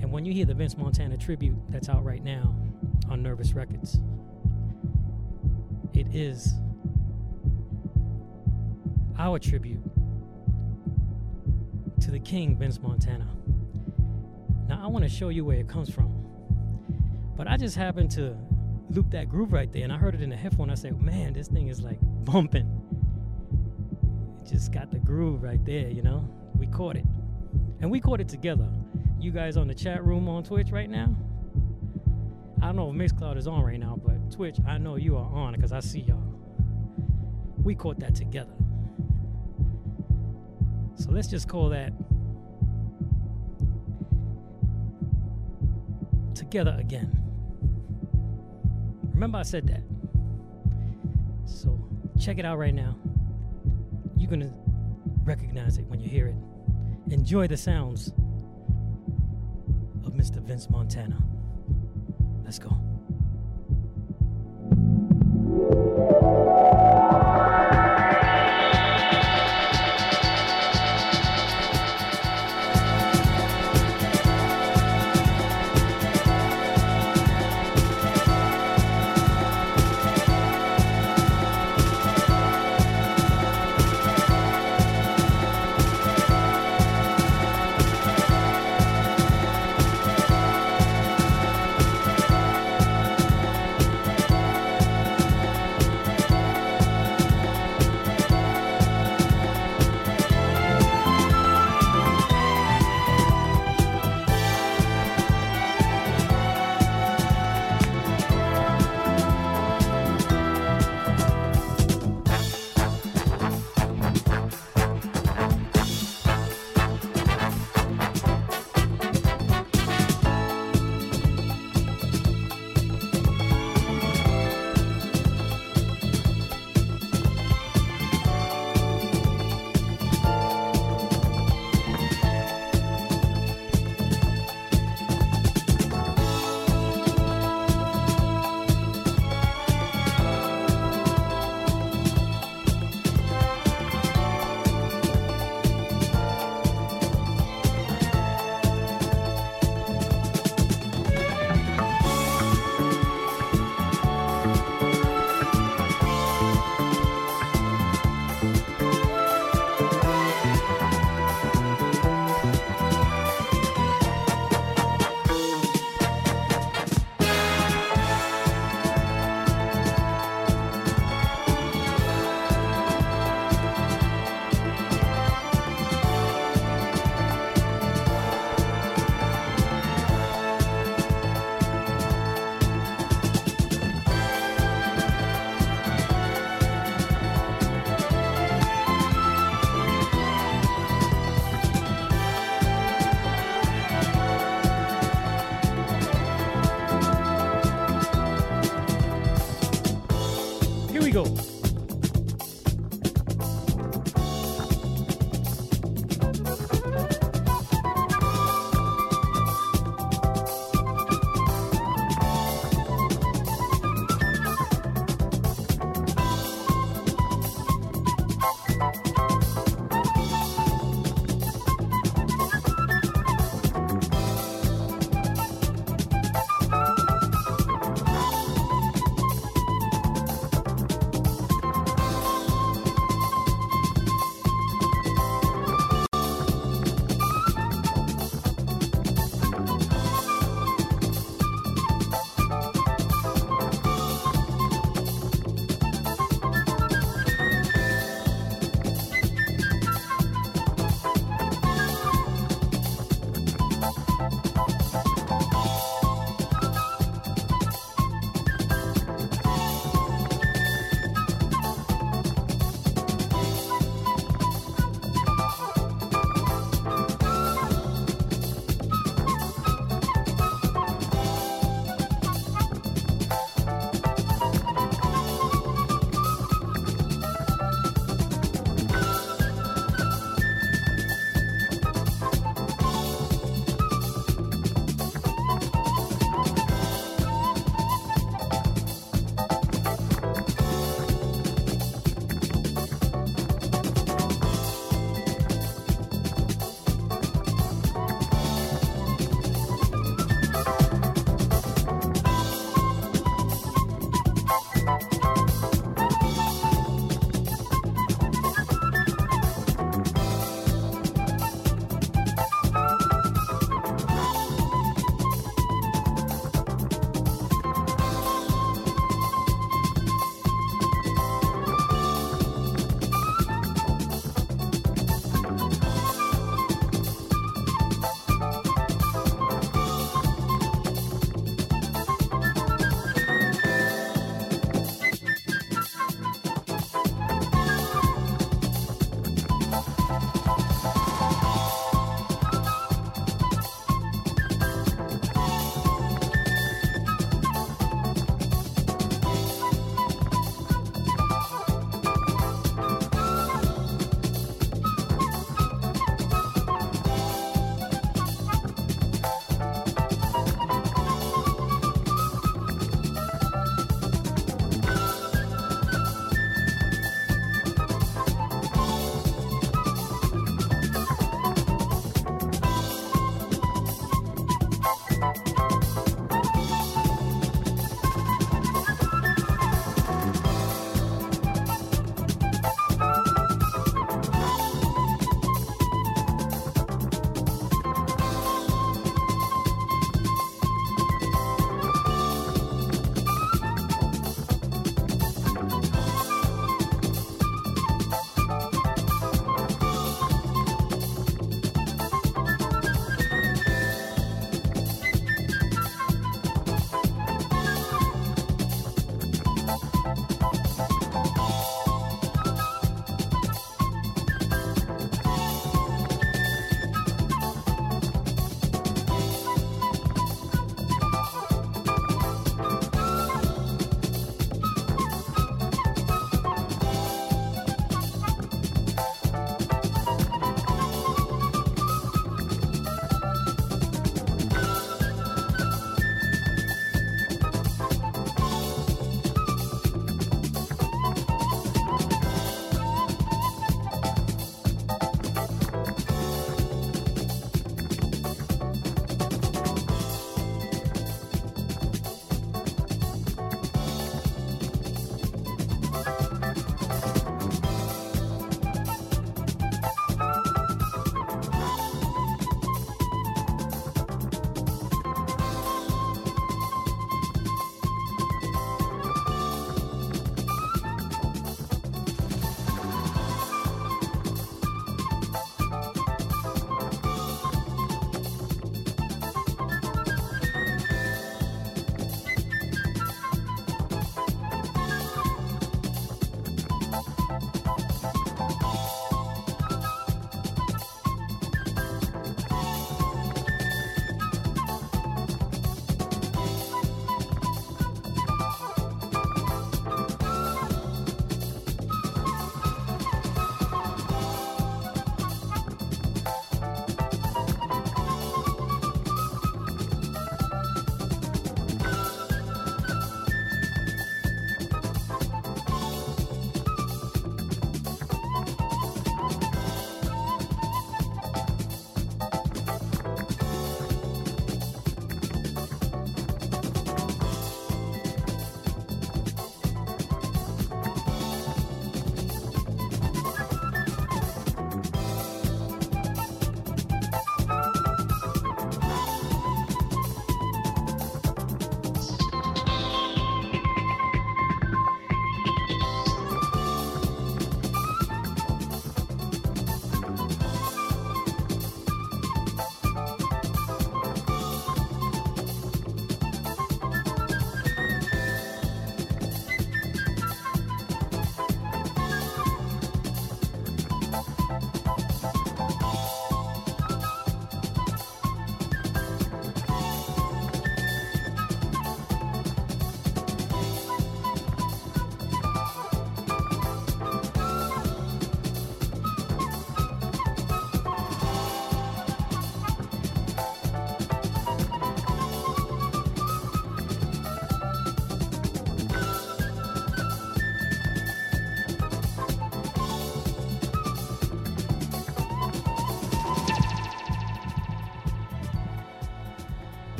And when you hear the Vince Montana tribute that's out right now on Nervous Records, it is our tribute to the king, Vince Montana. Now, I want to show you where it comes from. But I just happened to loop that groove right there, and I heard it in the headphone. I said, man, this thing is like bumping. It just got the groove right there, you know? We caught it. And we caught it together. You guys on the chat room on Twitch right now? I don't know if Mixcloud is on right now, but Twitch, I know you are on because I see y'all. We caught that together. So let's just call that together again. Remember, I said that. So check it out right now. You're going to recognize it when you hear it. Enjoy the sounds of Mr. Vince Montana. Let's go.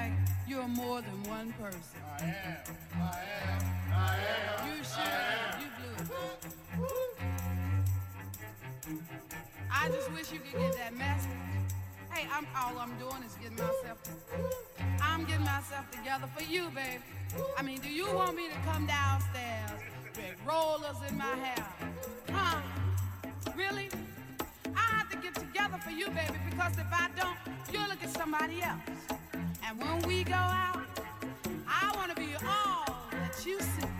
Like you're more than one person. I am. I am. I am. You sure? You blew it. I just wish you could get that message. Hey, I'm all I'm doing is getting myself. I'm getting myself together for you, baby. I mean, do you want me to come downstairs with rollers in my hair? Huh? Really? I have to get together for you, baby, because if I don't, you'll look at somebody else. And when we go out, I want to be all that you see.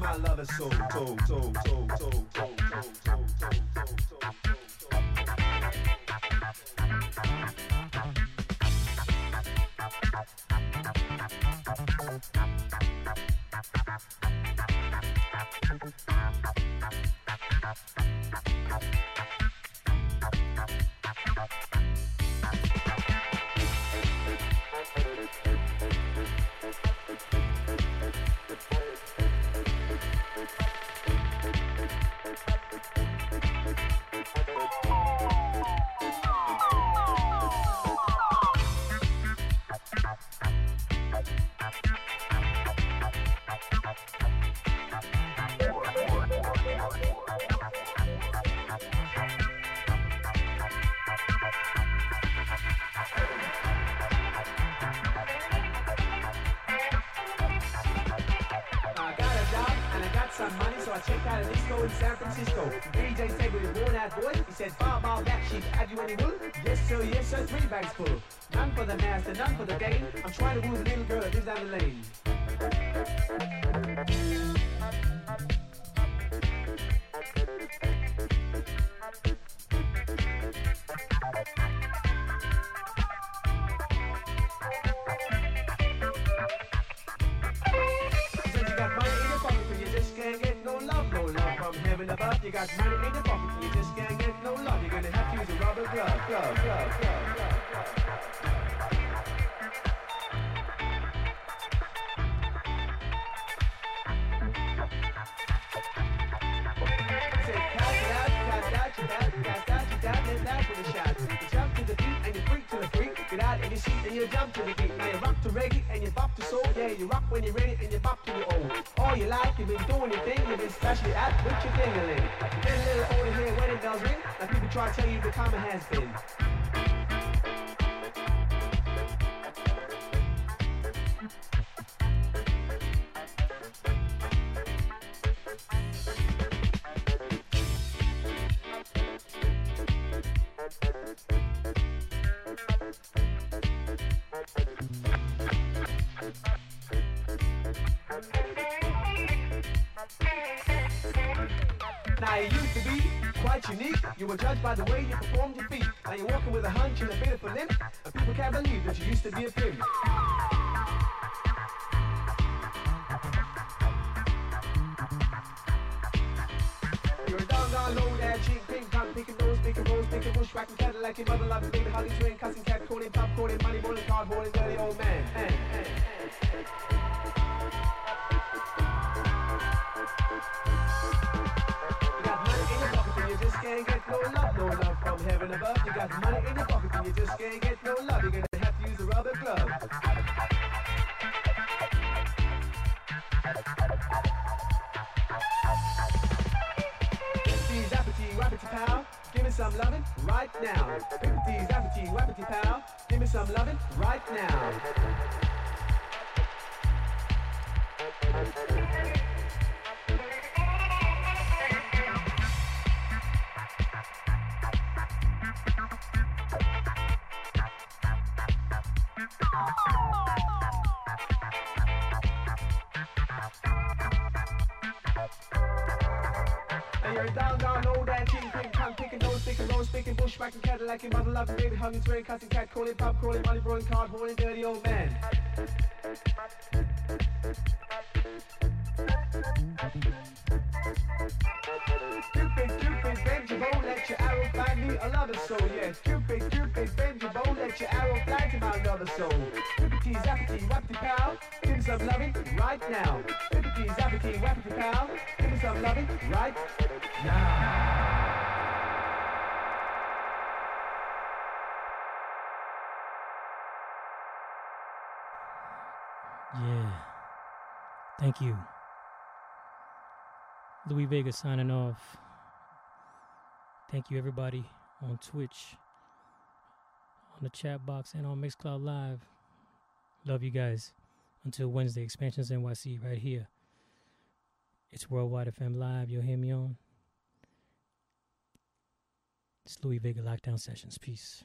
my lover so, so, so, so, so, so. cracking, love laughing, baby hugging, swearing, cussing, cat calling, pub crawling, money rolling, card hauling, dirty Thank you. Louie Vega signing off. Thank you, everybody on Twitch, on the chat box, and on Mixcloud Live. Love you guys. Until Wednesday, Expansions NYC right here. It's Worldwide FM Live. You'll hear me on. It's Louie Vega Lockdown Sessions. Peace.